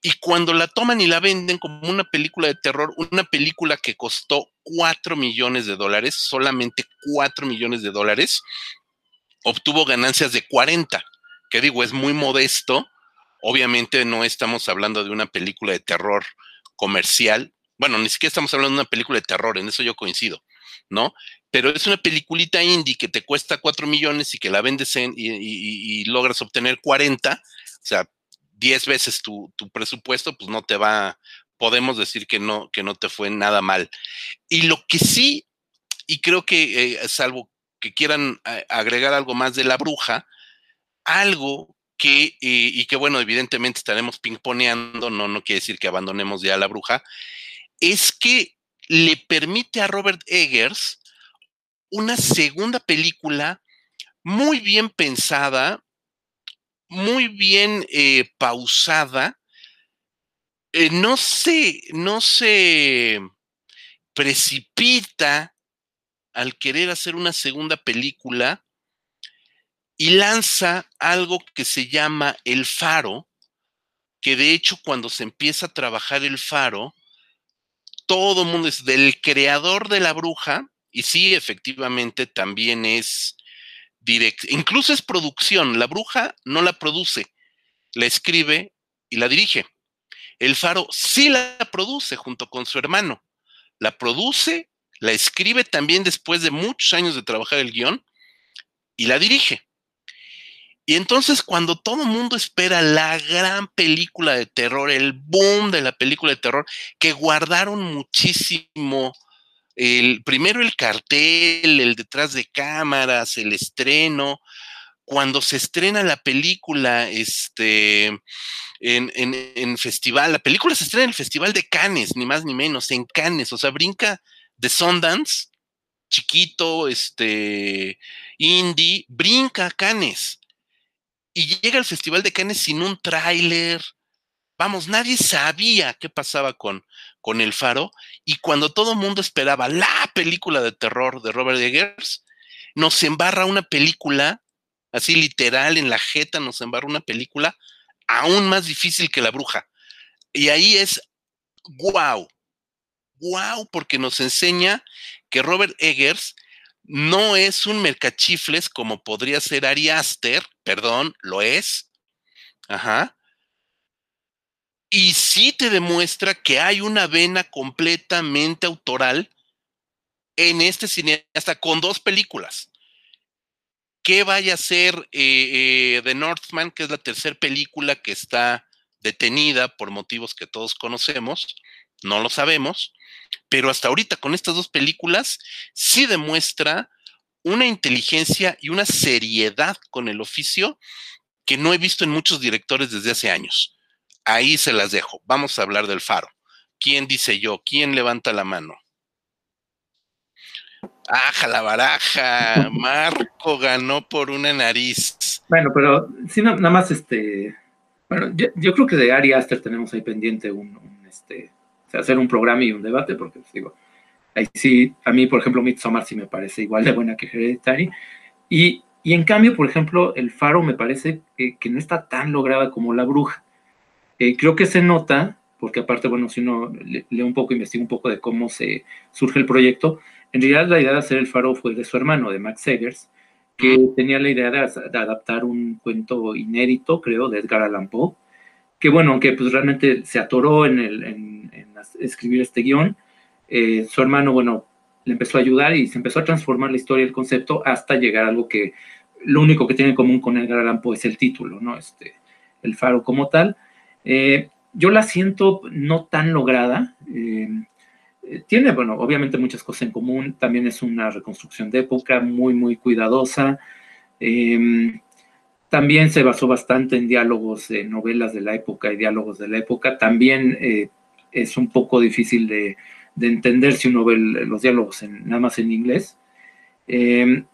Y cuando la toman y la venden como una película de terror, una película que costó 4 millones de dólares, solamente 4 millones de dólares, obtuvo ganancias de 40 que digo, es muy modesto. Obviamente no estamos hablando de una película de terror comercial. Bueno, ni siquiera estamos hablando de una película de terror, en eso yo coincido, ¿no? Pero es una peliculita indie que te cuesta 4 millones y que la vendes en, y, logras obtener 40, o sea, 10 veces tu, presupuesto, pues no te va, podemos decir que no, que no te fue nada mal. Y lo que sí, y creo que eh, salvo que quieran eh, agregar algo más de la bruja, algo que, eh, y que bueno, evidentemente estaremos pingponeando, no, no quiere decir que abandonemos ya a la bruja, es que le permite a Robert Eggers una segunda película muy bien pensada, muy bien eh, pausada, eh, no se, no se precipita al querer hacer una segunda película, y lanza algo que se llama el faro, que de hecho cuando se empieza a trabajar el faro, todo el mundo es del creador de la bruja, y sí, efectivamente también es directo, incluso es producción, la bruja no la produce, la escribe y la dirige. El faro sí la produce junto con su hermano, la produce, la escribe también después de muchos años de trabajar el guion y la dirige. Y entonces cuando todo el mundo espera la gran película de terror, el boom de la película de terror, que guardaron muchísimo, el, primero el cartel, el detrás de cámaras, el estreno, cuando se estrena la película este, en, en, festival, la película se estrena en el Festival de Cannes, ni más ni menos, en Cannes, o sea, brinca de Sundance, chiquito, este, indie, brinca Cannes y llega al Festival de Cannes sin un tráiler. Vamos, nadie sabía qué pasaba con, con El Faro y cuando todo el mundo esperaba la película de terror de Robert Eggers, nos embarra una película, así literal en la jeta nos embarra una película aún más difícil que La Bruja. Y ahí es wow, wow, porque nos enseña que Robert Eggers no es un mercachifles como podría ser Ari Aster, perdón, lo es. Ajá. Y sí te demuestra que hay una vena completamente autoral en este cineasta con dos películas. ¿Qué vaya a ser eh, eh, The Northman, que es la tercera película que está detenida por motivos que todos conocemos? No lo sabemos pero hasta ahorita con estas dos películas sí demuestra una inteligencia y una seriedad con el oficio que no he visto en muchos directores desde hace años. Ahí se las dejo. Vamos a hablar del faro. ¿Quién dice yo? ¿Quién levanta la mano? ¡Aja la baraja! Marco ganó por una nariz. Bueno, pero sí, nada más este. Bueno, yo, creo que de Ari Aster tenemos ahí pendiente un este, hacer un programa y un debate, porque pues, digo, ahí sí, a mí, por ejemplo, Midsommar sí me parece igual de buena que Hereditary. Y, y en cambio, por ejemplo, El Faro me parece que, no está tan lograda como La Bruja. Eh, creo que se nota, porque aparte, bueno, si uno lee un poco, investiga un poco de cómo se surge el proyecto, en realidad la idea de hacer El Faro fue de su hermano, de Max Eggers, que tenía la idea de, adaptar un cuento inédito, creo, de Edgar Allan Poe, que bueno, aunque pues realmente se atoró en, el, en, escribir este guion, eh, su hermano, bueno, le empezó a ayudar y se empezó a transformar la historia, el concepto, hasta llegar a algo que lo único que tiene en común con Edgar Allan Poe es el título, ¿no? Este, el faro como tal. Eh, yo la siento no tan lograda. Eh, tiene, bueno, obviamente muchas cosas en común. También es una reconstrucción de época muy, muy cuidadosa. También se basó bastante en diálogos, de novelas de la época y diálogos de la época. También es un poco difícil de, entender si uno ve los diálogos en, nada más en inglés. Em,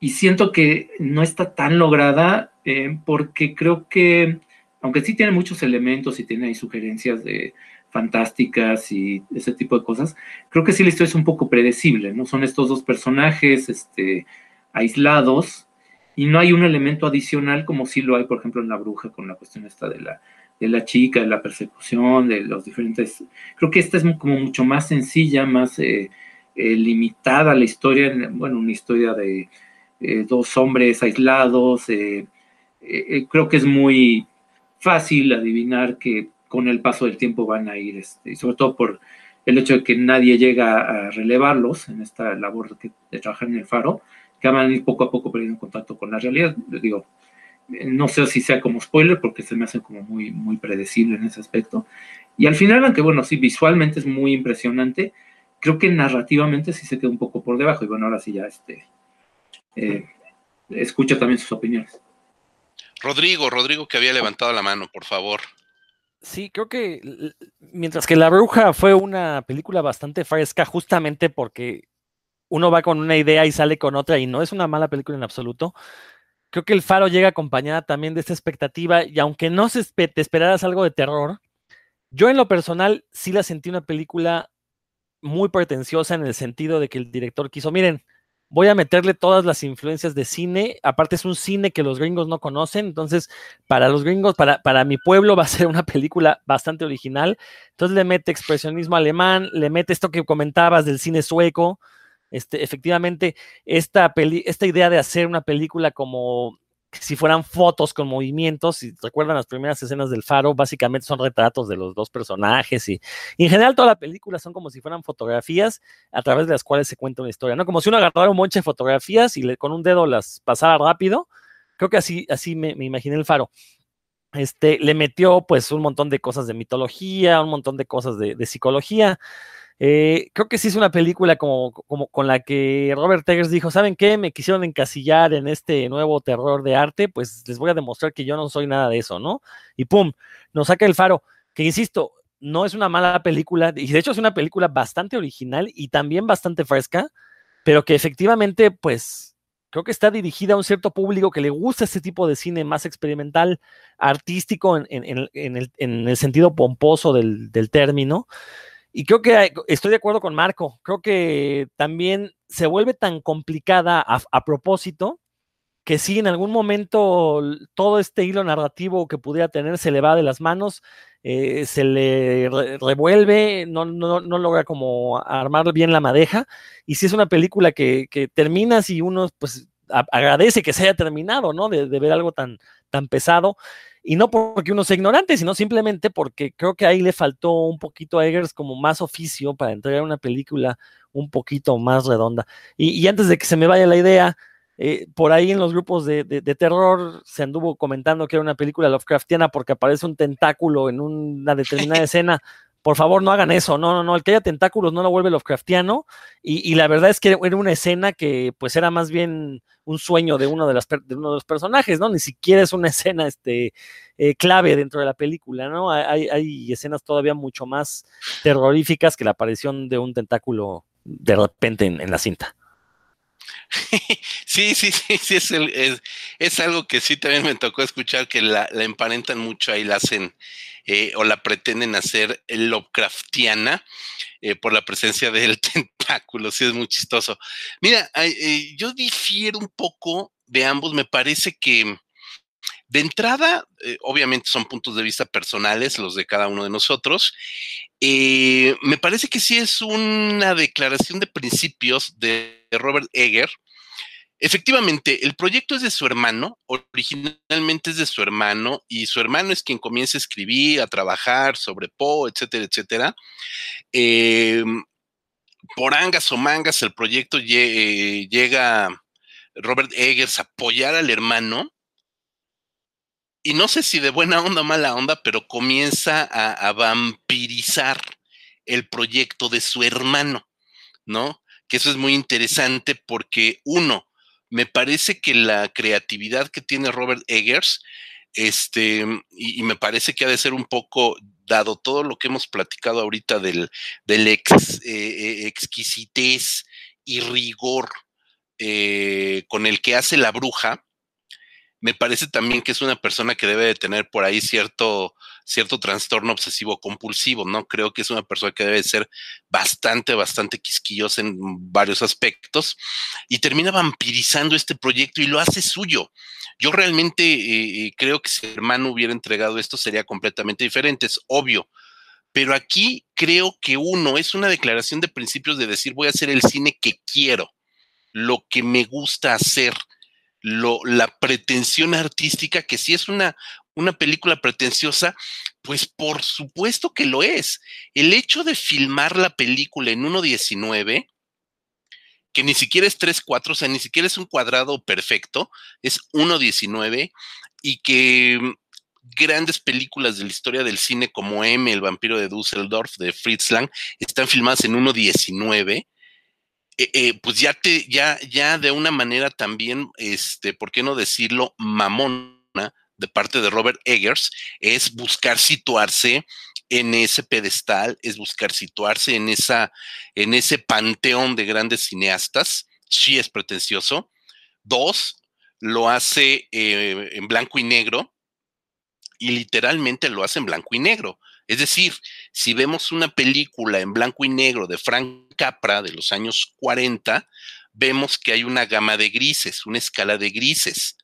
y siento que no está tan lograda eh, porque creo que, aunque sí tiene muchos elementos y tiene ahí sugerencias de fantásticas y ese tipo de cosas, creo que sí la historia es un poco predecible, ¿no? Son estos dos personajes este, aislados y no hay un elemento adicional como sí lo hay, por ejemplo, en La Bruja, con la cuestión esta de la, de la chica, de la persecución, de los diferentes... Creo que esta es como mucho más sencilla, más eh, eh, limitada la historia, bueno, una historia de eh, dos hombres aislados. creo que es muy fácil adivinar que con el paso del tiempo van a ir, este, y sobre todo por el hecho de que nadie llega a relevarlos en esta labor de trabajar en el faro que van a ir poco a poco perdiendo contacto con la realidad. Les digo, no sé si sea como spoiler, porque se me hace como muy, muy predecible en ese aspecto. Y al final, aunque bueno, sí, visualmente es muy impresionante, creo que narrativamente sí se queda un poco por debajo. Y bueno, ahora sí ya este, eh, escucha también sus opiniones. Rodrigo, Rodrigo que había levantado la mano, por favor. Sí, creo que mientras que La Bruja fue una película bastante fresca, justamente porque uno va con una idea y sale con otra y no es una mala película en absoluto. Creo que El Faro llega acompañada también de esta expectativa y aunque no se te esperaras algo de terror, yo en lo personal sí la sentí una película muy pretenciosa en el sentido de que el director quiso, miren, voy a meterle todas las influencias de cine, aparte es un cine que los gringos no conocen, entonces para los gringos, para, para mi pueblo va a ser una película bastante original, entonces le mete expresionismo alemán, le mete esto que comentabas del cine sueco, este, efectivamente, esta, idea de hacer una película como si fueran fotos con movimientos, si recuerdan las primeras escenas del faro, básicamente son retratos de los dos personajes y, en general toda la película son como si fueran fotografías a través de las cuales se cuenta una historia, ¿no? Como si uno agarrara un monte de fotografías y con un dedo las pasara rápido. Creo que así, así me, imaginé el faro. Este, le metió pues un montón de cosas de mitología, un montón de cosas de psicología. Eh, creo que sí es una película como, como con la que Robert Eggers dijo, ¿saben qué? Me quisieron encasillar en este nuevo terror de arte, pues les voy a demostrar que yo no soy nada de eso, ¿no? Y pum, nos saca el faro, que insisto, no es una mala película, y de hecho es una película bastante original y también bastante fresca, pero que efectivamente, pues, creo que está dirigida a un cierto público que le gusta este tipo de cine más experimental, artístico en, el, sentido pomposo del, término. Y creo que estoy de acuerdo con Marco. Creo que también se vuelve tan complicada a, propósito que si en algún momento todo este hilo narrativo que pudiera tener se le va de las manos, eh, se le revuelve, no, no, no, logra como armar bien la madeja. Y si es una película que, que terminas y uno pues agradece que se haya terminado, ¿no? De, ver algo tan, tan pesado. Y no porque uno sea ignorante, sino simplemente porque creo que ahí le faltó un poquito a Eggers como más oficio para entregar una película un poquito más redonda. y antes de que se me vaya la idea, eh, por ahí en los grupos de, terror se anduvo comentando que era una película Lovecraftiana porque aparece un tentáculo en una determinada *laughs* escena. Por favor, no hagan eso. No, no, no. El que haya tentáculos no lo vuelve Lovecraftiano. Y, la verdad es que era una escena que, pues, era más bien un sueño de uno de, las, uno de los personajes, ¿no? Ni siquiera es una *laughs* escena este, eh, clave dentro de la película, ¿no? Hay, hay escenas todavía mucho más terroríficas que la aparición de un tentáculo de repente en la cinta. *laughs* Sí, sí, sí, sí, es, es, algo que sí también me tocó escuchar que la, emparentan mucho ahí, la hacen eh, o la pretenden hacer Lovecraftiana eh, por la presencia del *laughs* tentáculo, sí es muy chistoso. Mira, eh, yo difiero un poco de ambos, me parece que de entrada, obviamente son puntos de vista personales los de cada uno de nosotros, me parece que sí es una declaración de principios de Robert Egger, Efectivamente, el proyecto es de su hermano, originalmente es de su hermano, y su hermano es quien comienza a escribir, a trabajar sobre Poe, etcétera, etcétera. Em, por angas o mangas, el proyecto eh, llega Robert Eggers a apoyar al hermano, y no sé si de buena onda o mala onda, pero comienza a vampirizar el proyecto de su hermano, ¿no? Que eso es muy interesante porque uno, me parece que la creatividad que tiene Robert Eggers, este, y, me parece que ha de ser un poco, dado todo lo que hemos platicado ahorita del, del ex, eh, eh, exquisitez y rigor eh, con el que hace la bruja, me parece también que es una persona que debe de tener por ahí cierto, cierto trastorno obsesivo compulsivo, ¿no? Creo que es una persona que debe ser bastante, bastante quisquillosa en varios aspectos y termina vampirizando este proyecto y lo hace suyo. Yo realmente eh, creo que si el hermano hubiera entregado esto sería completamente diferente, es obvio. Pero aquí creo que uno es una declaración de principios de decir voy a hacer el cine que quiero, lo que me gusta hacer, lo, la pretensión artística, que si es una, una película pretenciosa, pues por supuesto que lo es. El hecho de filmar la película en 1.19, que ni siquiera es 3.4, o sea, ni siquiera es un cuadrado perfecto, es 1.19, y que mm, grandes películas de la historia del cine como M, El vampiro de Düsseldorf, de Fritz Lang, están filmadas en 1.19. Eh, eh, pues ya te, ya, ya de una manera también, este, ¿por qué no decirlo? Mamona de parte de Robert Eggers es buscar situarse en ese pedestal, es buscar situarse en, esa, en ese panteón de grandes cineastas. Sí es pretencioso. Dos, lo hace eh, en blanco y negro y literalmente lo hace en blanco y negro. Es decir, si vemos una película en blanco y negro de Frank Capra de los años 40, vemos que hay una gama de grises, una escala de grises.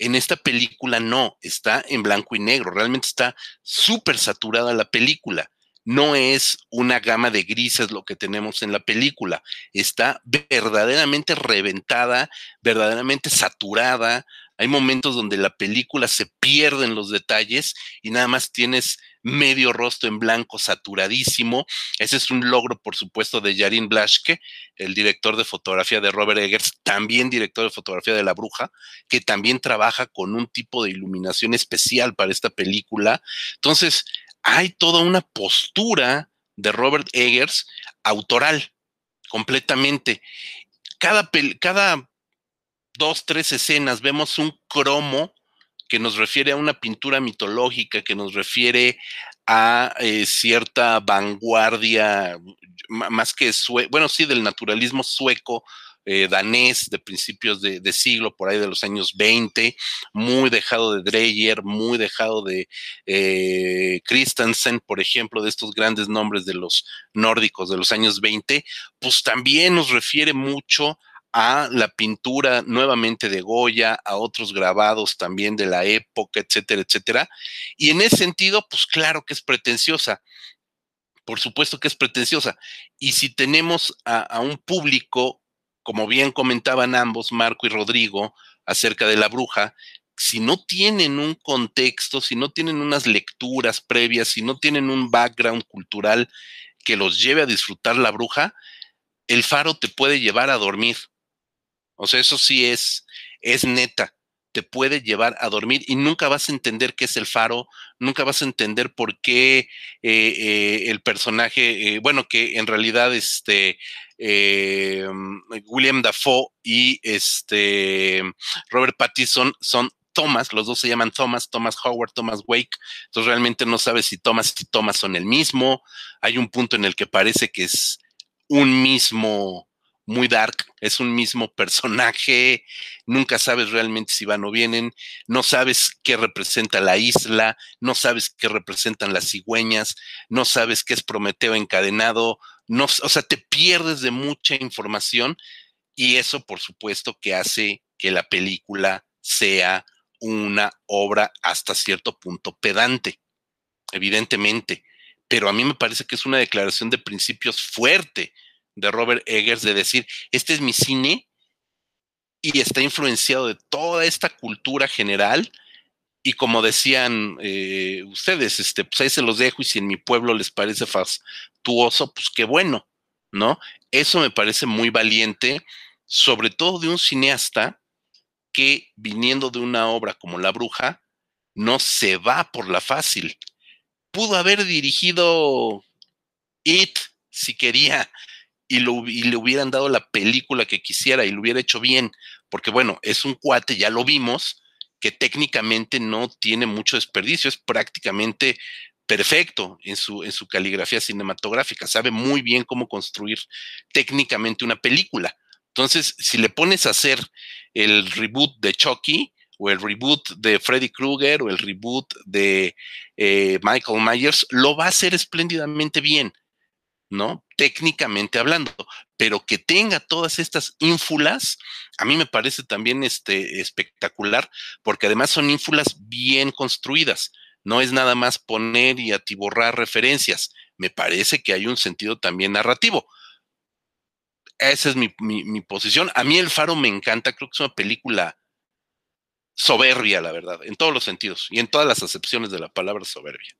En esta película no, está en blanco y negro, realmente está súper saturada la película. No es una gama de grises lo que tenemos en la película, está verdaderamente reventada, verdaderamente saturada. Hay momentos donde la película se pierde en los detalles y nada más tienes medio rostro en blanco saturadísimo. Ese es un logro, por supuesto, de Yarin Blaschke, el director de fotografía de Robert Eggers, también director de fotografía de La Bruja, que también trabaja con un tipo de iluminación especial para esta película. Entonces, hay toda una postura de Robert Eggers autoral, completamente. Cada, cada dos, tres escenas vemos un cromo que nos refiere a una pintura mitológica, que nos refiere a eh, cierta vanguardia, más que bueno, sí, del naturalismo sueco, eh, danés de principios de, siglo, por ahí de los años 20, muy dejado de Dreyer, muy dejado de eh, Christensen, por ejemplo, de estos grandes nombres de los nórdicos de los años 20, pues también nos refiere mucho a la pintura nuevamente de Goya, a otros grabados también de la época, etcétera, etcétera. Y en ese sentido, pues claro que es pretenciosa. Por supuesto que es pretenciosa. Y si tenemos a, un público, como bien comentaban ambos, Marco y Rodrigo, acerca de la bruja, si no tienen un contexto, si no tienen unas lecturas previas, si no tienen un background cultural que los lleve a disfrutar la bruja, el faro te puede llevar a dormir. O sea, eso sí es, es neta. Te puede llevar a dormir y nunca vas a entender qué es el faro, nunca vas a entender por qué eh, eh, el personaje, eh, bueno, que en realidad este William Dafoe y este Robert Pattinson son Thomas, los dos se llaman Thomas, Thomas Howard, Thomas Wake, entonces realmente no sabes si Thomas y Thomas son el mismo, hay un punto en el que parece que es un mismo muy dark, es un mismo personaje, nunca sabes realmente si van o vienen, no sabes qué representa la isla, no sabes qué representan las cigüeñas, no sabes qué es Prometeo encadenado, no, o sea, te pierdes de mucha información y eso por supuesto que hace que la película sea una obra hasta cierto punto pedante, evidentemente, pero a mí me parece que es una declaración de principios fuerte de Robert Eggers de decir, este es mi cine y está influenciado de toda esta cultura general. Y como decían eh, ustedes, este, pues ahí se los dejo y si en mi pueblo les parece fastuoso, pues qué bueno, ¿no? Eso me parece muy valiente, sobre todo de un cineasta que viniendo de una obra como La Bruja, no se va por la fácil. Pudo haber dirigido It si quería, y, le hubieran dado la película que quisiera y lo hubiera hecho bien, porque bueno, es un cuate, ya lo vimos, que técnicamente no tiene mucho desperdicio, es prácticamente perfecto en su, en su caligrafía cinematográfica, sabe muy bien cómo construir técnicamente una película. Entonces, si le pones a hacer el reboot de Chucky, o el reboot de Freddy Krueger, o el reboot de eh, Michael Myers, lo va a hacer espléndidamente bien. ¿No? Técnicamente hablando, pero que tenga todas estas ínfulas, a mí me parece también este, espectacular, porque además son ínfulas bien construidas. No es nada más poner y atiborrar referencias. Me parece que hay un sentido también narrativo. Esa es mi, mi posición. A mí El Faro me encanta, creo que es una película soberbia, la verdad, en todos los sentidos y en todas las acepciones de la palabra soberbia.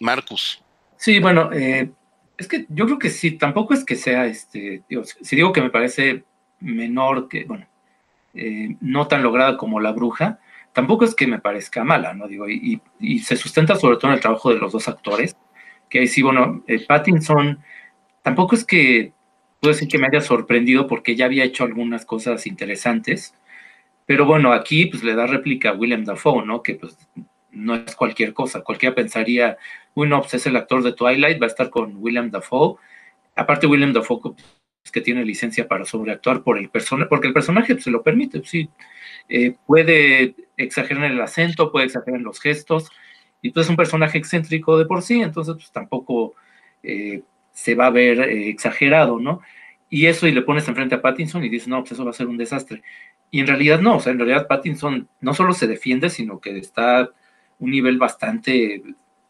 Marcus. Sí, bueno, eh, es que yo creo que sí, tampoco es que sea, este, si digo que me parece menor que, bueno, eh, no tan lograda como La Bruja, tampoco es que me parezca mala, ¿no? Digo, y, se sustenta sobre todo en el trabajo de los dos actores, que ahí sí, bueno, eh, Pattinson, tampoco es que puedo decir que me haya sorprendido porque ya había hecho algunas cosas interesantes, pero bueno, aquí pues le da réplica a William Dafoe, ¿no? Que pues no es cualquier cosa. Cualquiera pensaría, uno pues es el actor de Twilight, va a estar con William Dafoe. Aparte, William Dafoe es pues, que tiene licencia para sobreactuar por el personaje, porque el personaje pues, se lo permite, sí. Eh, puede exagerar en el acento, puede exagerar en los gestos, y pues es un personaje excéntrico de por sí, entonces pues tampoco eh, se va a ver eh, exagerado, ¿no? Y eso y le pones enfrente a Pattinson y dices, no, pues eso va a ser un desastre. Y en realidad no, o sea, en realidad Pattinson no solo se defiende, sino que está un nivel bastante,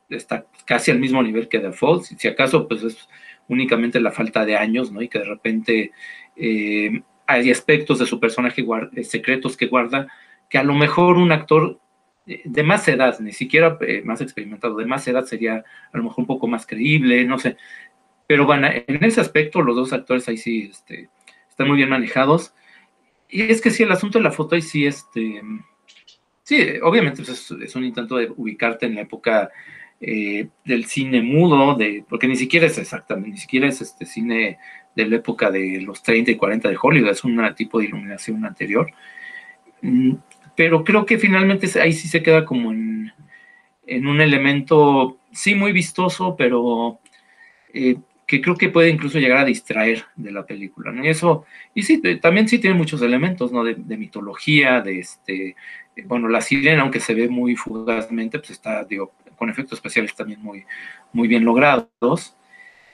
está casi al mismo nivel que Default, si, acaso pues es únicamente la falta de años, ¿no? Y que de repente eh, hay aspectos de su personaje eh, secretos que guarda, que a lo mejor un actor eh, de más edad, ni siquiera más experimentado, de más edad sería a lo mejor un poco más creíble, no sé. Pero bueno, en ese aspecto los dos actores ahí sí este, están muy bien manejados. Y es que sí, el asunto de la foto ahí sí, este, Sí, obviamente pues, es, un intento de ubicarte en la época eh, del cine mudo, porque ni siquiera es exactamente, ni siquiera es este cine de la época de los 30 y 40 de Hollywood, es un tipo de iluminación anterior. Mm, pero creo que finalmente ahí sí se queda como en, un elemento, sí, muy vistoso, pero eh, que creo que puede incluso llegar a distraer de la película. Y eso, y sí, también sí tiene muchos elementos, ¿no? De, mitología, de este, bueno, la sirena, aunque se ve muy fugazmente, pues está, digo, con efectos especiales también muy, muy bien logrados.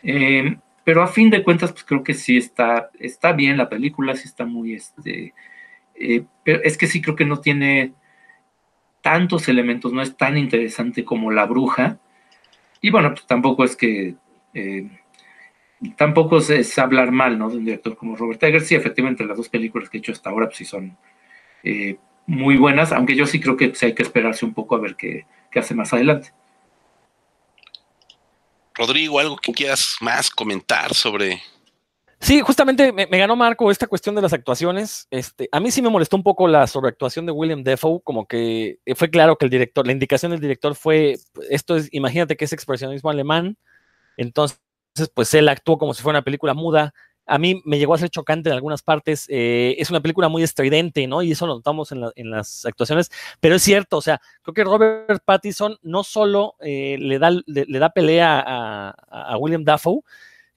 Eh, pero a fin de cuentas, pues creo que sí está, está bien la película, sí está muy, este, eh, pero es que sí creo que no tiene tantos elementos, no es tan interesante como La Bruja. Y bueno, pues tampoco es que, eh, tampoco es, hablar mal, ¿no? De un director como Robert Eggers. Sí, efectivamente, las dos películas que he hecho hasta ahora, pues sí son eh, muy buenas, aunque yo sí creo que hay que esperarse un poco a ver qué, qué hace más adelante. Rodrigo, algo que quieras más comentar sobre. Sí, justamente me, ganó Marco esta cuestión de las actuaciones. Este, a mí sí me molestó un poco la sobreactuación de William Defoe, como que fue claro que el director, la indicación del director fue, esto es, imagínate que es expresionismo alemán, entonces pues él actuó como si fuera una película muda, a mí me llegó a ser chocante en algunas partes. Eh, es una película muy estridente, ¿no? Y eso lo notamos en, las actuaciones. Pero es cierto, o sea, creo que Robert Pattinson no solo eh, le, da, le, da pelea a, a, William Dafoe,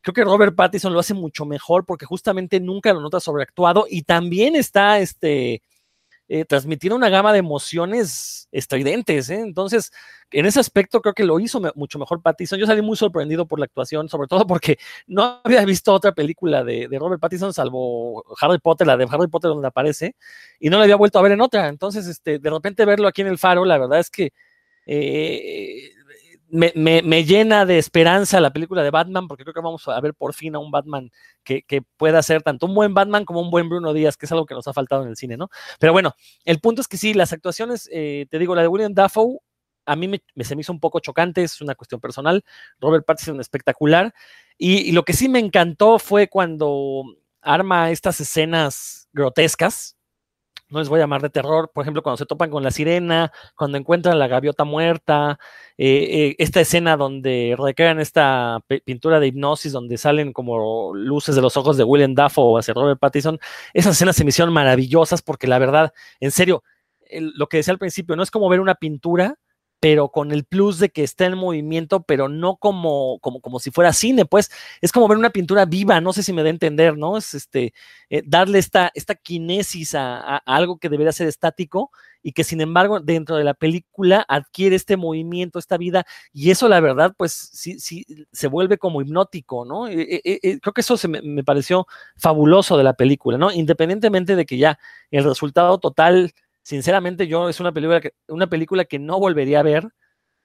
creo que Robert Pattinson lo hace mucho mejor porque justamente nunca lo nota sobreactuado y también está este eh, transmitir una gama de emociones estridentes. ¿eh? Entonces, en ese aspecto creo que lo hizo mucho mejor Pattinson. Yo salí muy sorprendido por la actuación, sobre todo porque *laughs* no había visto otra película de, Robert Pattinson salvo Harry Potter, la de Harry Potter donde aparece, y no la había vuelto a ver en otra. Entonces, este, de repente verlo aquí en el faro, la verdad es que eh, me, llena de esperanza la película de Batman, porque creo que vamos a ver por fin a un Batman que, pueda ser tanto un buen Batman como un buen Bruno Díaz, que es algo que nos ha faltado en el cine, ¿no? Pero bueno, el punto es que sí, las actuaciones, eh, te digo, la de William Dafoe, a mí me, se me hizo un poco chocante, es una cuestión personal. Robert Pattinson espectacular. Y lo que sí me encantó fue cuando arma estas escenas grotescas, no les voy a llamar de terror, por ejemplo, cuando se topan con la sirena, cuando encuentran la gaviota muerta, eh, eh, esta escena donde recrean esta pintura de hipnosis, donde salen como luces de los ojos de William Dafoe hacia Robert Pattinson, esas escenas se me hicieron maravillosas porque la verdad, en serio, lo que decía al principio, no es como ver una pintura, pero con el plus de que está en movimiento, pero no como, como, como si fuera cine, pues es como ver una pintura viva, no sé si me da a entender, ¿no? Es este, eh, darle esta, esta kinesis a, algo que debería ser estático y que sin embargo dentro de la película adquiere este movimiento, esta vida, y eso la verdad, pues sí, sí, se vuelve como hipnótico, ¿no? Eh, eh, creo que eso se me, me pareció fabuloso de la película, ¿no? Independientemente de que ya el resultado total sinceramente yo es una película que, una película que no volvería a ver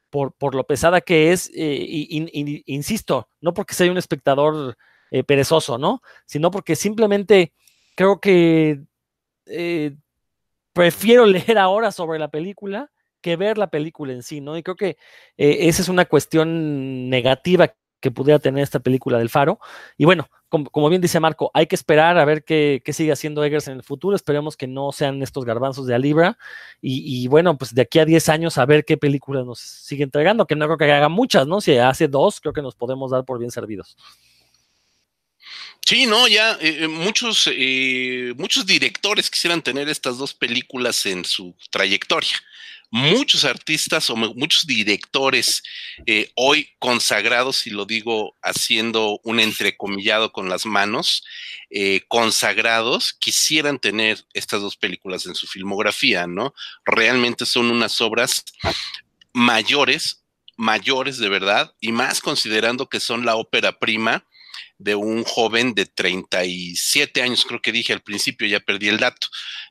por, por lo pesada que es, eh, y, insisto, no porque sea un espectador eh, perezoso, ¿no? Sino porque simplemente creo que eh, prefiero *laughs* leer ahora sobre la película que ver la película en sí, ¿no? Y creo que esa es una cuestión negativa que pudiera tener esta película del Faro. Y bueno, como, bien dice Marco, hay que esperar a ver qué, sigue haciendo Eggers en el futuro. Esperemos que no sean estos garbanzos de Alibra. Y, bueno, pues de aquí a 10 años a ver qué película nos sigue entregando, que no creo que haga muchas, ¿no? Si hace dos, creo que nos podemos dar por bien servidos. Sí, no, ya eh, eh, muchos, eh, muchos directores quisieran tener estas dos películas en su trayectoria muchos artistas o muchos directores eh, hoy consagrados, y lo digo haciendo un entrecomillado con las manos, eh, consagrados, quisieran tener estas dos películas en su filmografía, ¿no? Realmente son unas obras mayores, mayores de verdad, y más considerando que son la ópera prima de un joven de 37 años, creo que dije al principio, ya perdí el dato,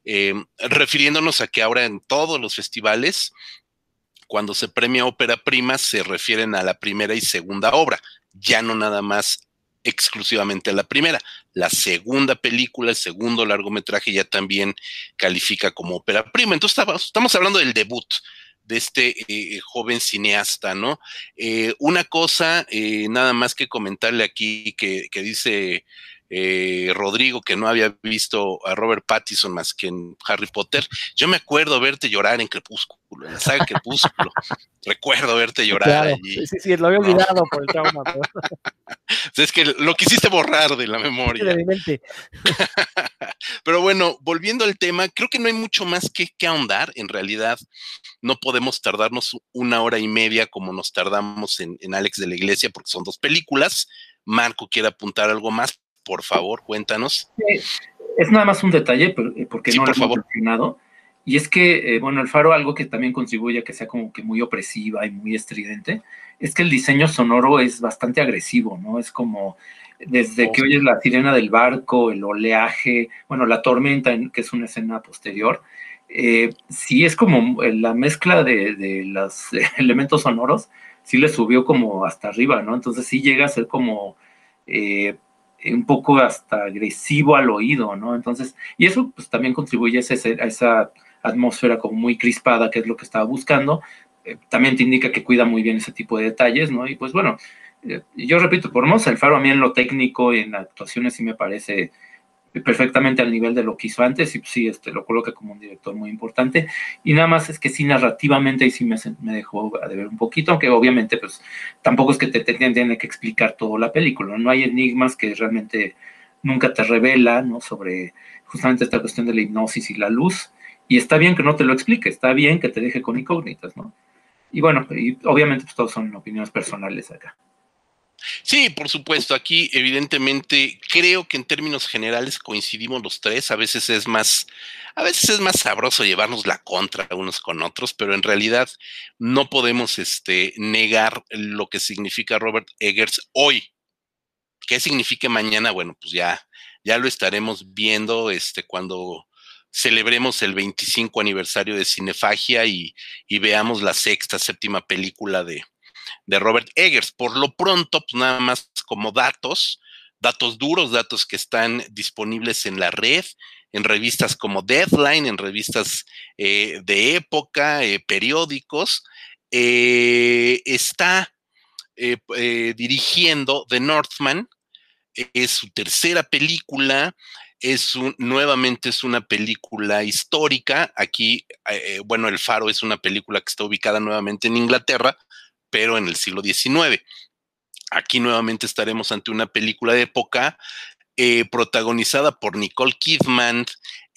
eh, refiriéndonos a que ahora en todos los festivales, cuando se premia ópera prima, se refieren a la primera y segunda obra, ya no nada más exclusivamente a la primera. La segunda película, el segundo largometraje ya también califica como ópera prima. Entonces estamos hablando del debut de este eh, joven cineasta, ¿no? Eh, una cosa, eh, nada más que comentarle aquí, que, que dice Rodrigo que no había visto a Robert Pattinson más que en Harry Potter. Yo me acuerdo verte llorar en Crepúsculo, en la saga Crepúsculo. *laughs* Recuerdo verte llorar allí. Sí, sí, lo había olvidado por el trauma. *laughs* es que lo quisiste borrar de la *laughs* memoria. Pero bueno, volviendo al tema, creo que no hay mucho más que, que ahondar. En realidad, no podemos tardarnos una hora y media como nos tardamos en, en Alex de la Iglesia, porque son dos películas. Marco quiere apuntar algo más, por favor, cuéntanos. Es nada más un detalle, eh, porque no lo hemos mencionado. Y es que, eh, bueno, el faro algo que también contribuye a que sea como que muy opresiva y muy estridente, es que el diseño sonoro es bastante agresivo, ¿no? Es como desde que oyes la sirena del barco, el oleaje, bueno, la tormenta, que es una escena posterior, eh, sí es como la mezcla de, los *laughs* elementos sonoros, sí le subió como hasta arriba, ¿no? Entonces sí llega a ser como eh, un poco hasta agresivo al oído, ¿no? Entonces, y eso pues también contribuye a, esa atmósfera como muy crispada, que es lo que estaba buscando. Eh, también te indica que cuida muy bien ese tipo de detalles, ¿no? Y pues bueno, eh, yo repito, por menos el Faro a mí en lo técnico y en actuaciones sí me parece perfectamente al nivel de lo que hizo antes y pues, sí, este, lo coloca como un director muy importante. Y nada más es que sí, narrativamente ahí sí me, dejó a deber un poquito, aunque obviamente pues tampoco es que te, te tiene que explicar toda la película, no hay enigmas que realmente nunca te revela, ¿no? Sobre justamente esta cuestión de la hipnosis y la luz. Y está bien que no te lo explique, está bien que te deje con incógnitas, ¿no? Y bueno, y obviamente pues todos son opiniones personales acá. Sí, por supuesto. Aquí, evidentemente, creo que en términos generales coincidimos los tres. A veces es más, a veces es más sabroso llevarnos la contra unos con otros, pero en realidad no podemos este, negar lo que significa Robert Eggers hoy. ¿Qué significa mañana? Bueno, pues ya, ya lo estaremos viendo este, cuando celebremos el 25 aniversario de Cinefagia y, y veamos la sexta, séptima película de, de Robert Eggers. Por lo pronto, pues nada más como datos, datos duros, datos que están disponibles en la red, en revistas como Deadline, en revistas eh, de época, eh, periódicos. Eh, está dirigiendo The Northman, es su tercera película, es nuevamente es una película histórica. Aquí, bueno, El Faro es una película que está ubicada nuevamente en Inglaterra, pero en el siglo XIX. Aquí nuevamente estaremos ante una película de época eh, protagonizada por Nicole Kidman,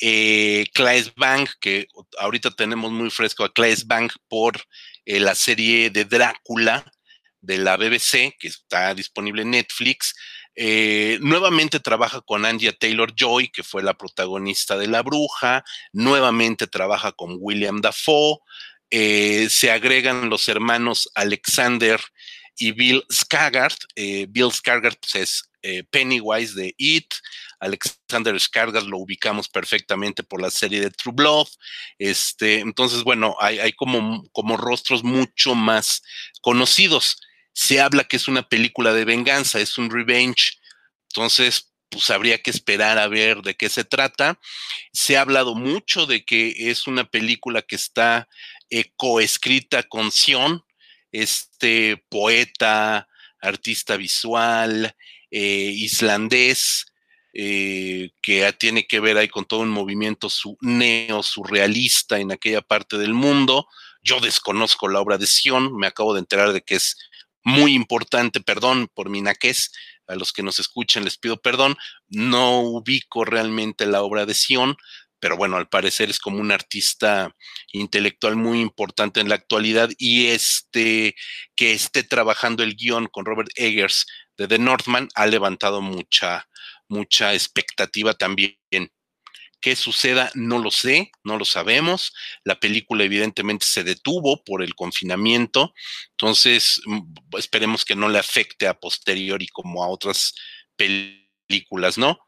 eh, Claes Bang, que ahorita tenemos muy fresco a Claes Bang por eh, la serie de Drácula de la BBC, que está disponible en Netflix. nuevamente trabaja con Angia Taylor Joy, que fue la protagonista de La Bruja. Nuevamente trabaja con William Dafoe. Eh, se agregan los hermanos Alexander y Bill Skaggart. Eh, Bill Skaggart pues, es eh, Pennywise de It. Alexander Skaggart lo ubicamos perfectamente por la serie de True Blood. Este, entonces, bueno, hay, como rostros mucho más conocidos. Se habla que es una película de venganza, es un revenge. Entonces, pues habría que esperar a ver de qué se trata. Se ha hablado mucho de que es una película que está eh, coescrita con Sion, este poeta, artista visual, eh, islandés, eh, que tiene que ver ahí con todo un movimiento su, neo-surrealista en aquella parte del mundo. Yo desconozco la obra de Sion, me acabo de enterar de que es muy importante, perdón por mi naquez, a los que nos escuchan les pido perdón, no ubico realmente la obra de Sion, pero bueno, al parecer es como un artista intelectual muy importante en la actualidad y este que esté trabajando el guion con Robert Eggers de The Northman ha levantado mucha, mucha expectativa también. ¿Qué suceda? No lo sé, no lo sabemos. La película evidentemente se detuvo por el confinamiento, entonces mm, esperemos que no le afecte a posteriori como a otras películas, ¿no?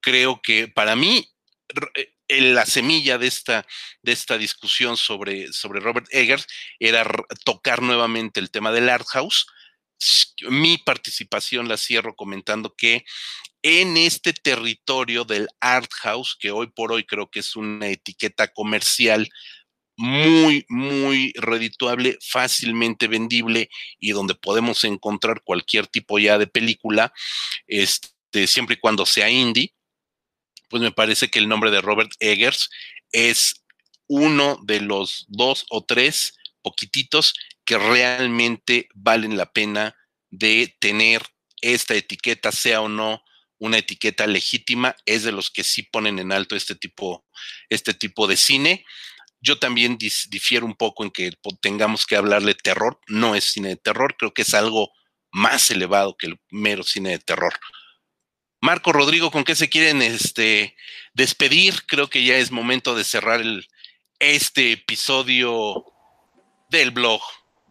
Creo que para mí la semilla de esta, de esta discusión sobre, sobre Robert Eggers era tocar nuevamente el tema del art house. Mi participación la cierro comentando que en este territorio del art house, que hoy por hoy creo que es una etiqueta comercial muy, muy redituable, fácilmente vendible y donde podemos encontrar cualquier tipo ya de película, este, siempre y cuando sea indie, pues me parece que el nombre de Robert Eggers es uno de los dos o tres poquititos que realmente valen la pena de tener esta etiqueta, sea o no una etiqueta legítima, es de los que sí ponen en alto este tipo, este tipo de cine. Yo también difiero un poco en que tengamos que hablarle terror. No es cine de terror, creo que es algo más elevado que el mero cine de terror. Marco Rodrigo, ¿con qué se quieren este, despedir? Creo que ya es momento de cerrar el, este episodio del blog,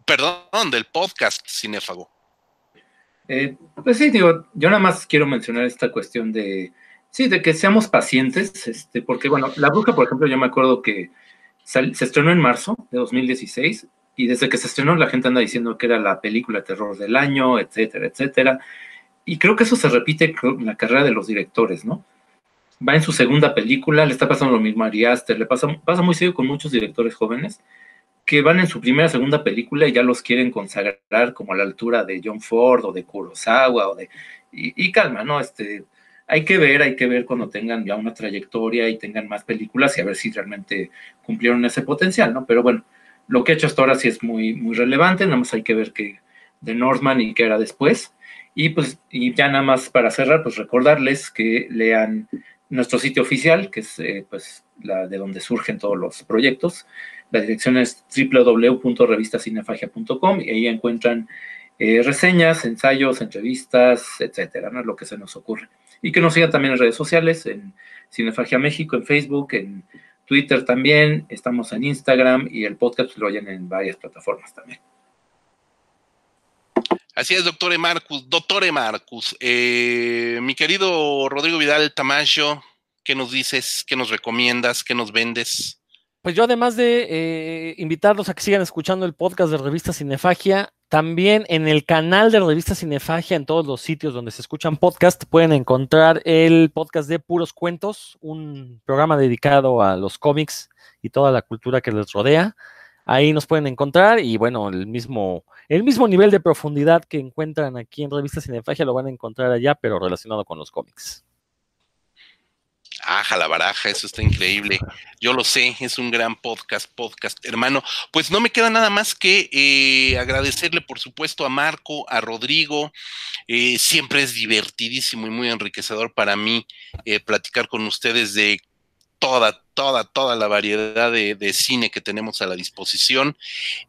perdón, del podcast Cinéfago. Eh, pues sí, digo, yo nada más quiero mencionar esta cuestión de, sí, de que seamos pacientes, este, porque bueno, La Bruja, por ejemplo, yo me acuerdo que se estrenó en marzo de 2016 y desde que se estrenó la gente anda diciendo que era la película terror del año, etcétera, etcétera. Y creo que eso se repite en la carrera de los directores, ¿no? Va en su segunda película, le está pasando lo mismo a Ari Aster, le pasa, pasa muy serio con muchos directores jóvenes que van en su primera segunda película y ya los quieren consagrar como a la altura de John Ford o de Kurosawa o de y, calma, ¿no? Este hay que ver, hay que ver cuando tengan ya una trayectoria y tengan más películas y a ver si realmente cumplieron ese potencial, ¿no? Pero bueno, lo que ha hecho hasta ahora sí es muy, muy relevante, nada más hay que ver que de Northman y qué era después. Y pues, y ya nada más para cerrar, pues recordarles que lean nuestro sitio oficial, que es eh, pues la de donde surgen todos los proyectos, la dirección es www.revistacinefagia.com y ahí encuentran eh, reseñas, ensayos, entrevistas, etcétera, lo que se nos ocurre. Y que nos sigan también en redes sociales, en Cinefagia México, en Facebook, en Twitter también, estamos en Instagram y el podcast lo oyen en varias plataformas también. Así es, doctor Marcus. Doctor Marcus, eh, mi querido Rodrigo Vidal Tamayo, ¿qué nos dices? ¿Qué nos recomiendas? ¿Qué nos vendes? Pues yo además de eh, invitarlos a que sigan escuchando el podcast de Revista Cinefagia, también en el canal de Revista Cinefagia, en todos los sitios donde se escuchan podcasts, pueden encontrar el podcast de Puros Cuentos, un programa dedicado a los cómics y toda la cultura que les rodea. Ahí nos pueden encontrar y bueno, el mismo, el mismo nivel de profundidad que encuentran aquí en Revista Cinefagia lo van a encontrar allá, pero relacionado con los cómics. Aja la baraja, eso está increíble. Yo lo sé, es un gran podcast, podcast, hermano. Pues no me queda nada más que eh, agradecerle, por supuesto, a Marco, a Rodrigo. Eh, siempre es divertidísimo y muy enriquecedor para mí eh, platicar con ustedes de toda, toda, toda la variedad de, cine que tenemos a la disposición.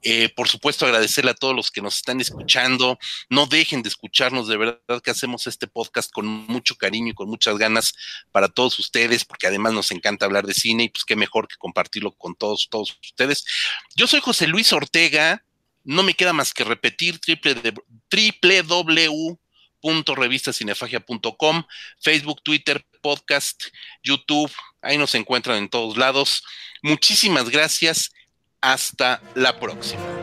Eh, por supuesto, agradecerle a todos los que nos están escuchando. No dejen de escucharnos, de verdad que hacemos este podcast con mucho cariño y con muchas ganas para todos ustedes, porque además nos encanta hablar de cine y pues qué mejor que compartirlo con todos, todos ustedes. Yo soy José Luis Ortega. No me queda más que repetir triple, triple w revistacinefagia.com, Facebook, Twitter, podcast, YouTube, ahí nos encuentran en todos lados. Muchísimas gracias. Hasta la próxima.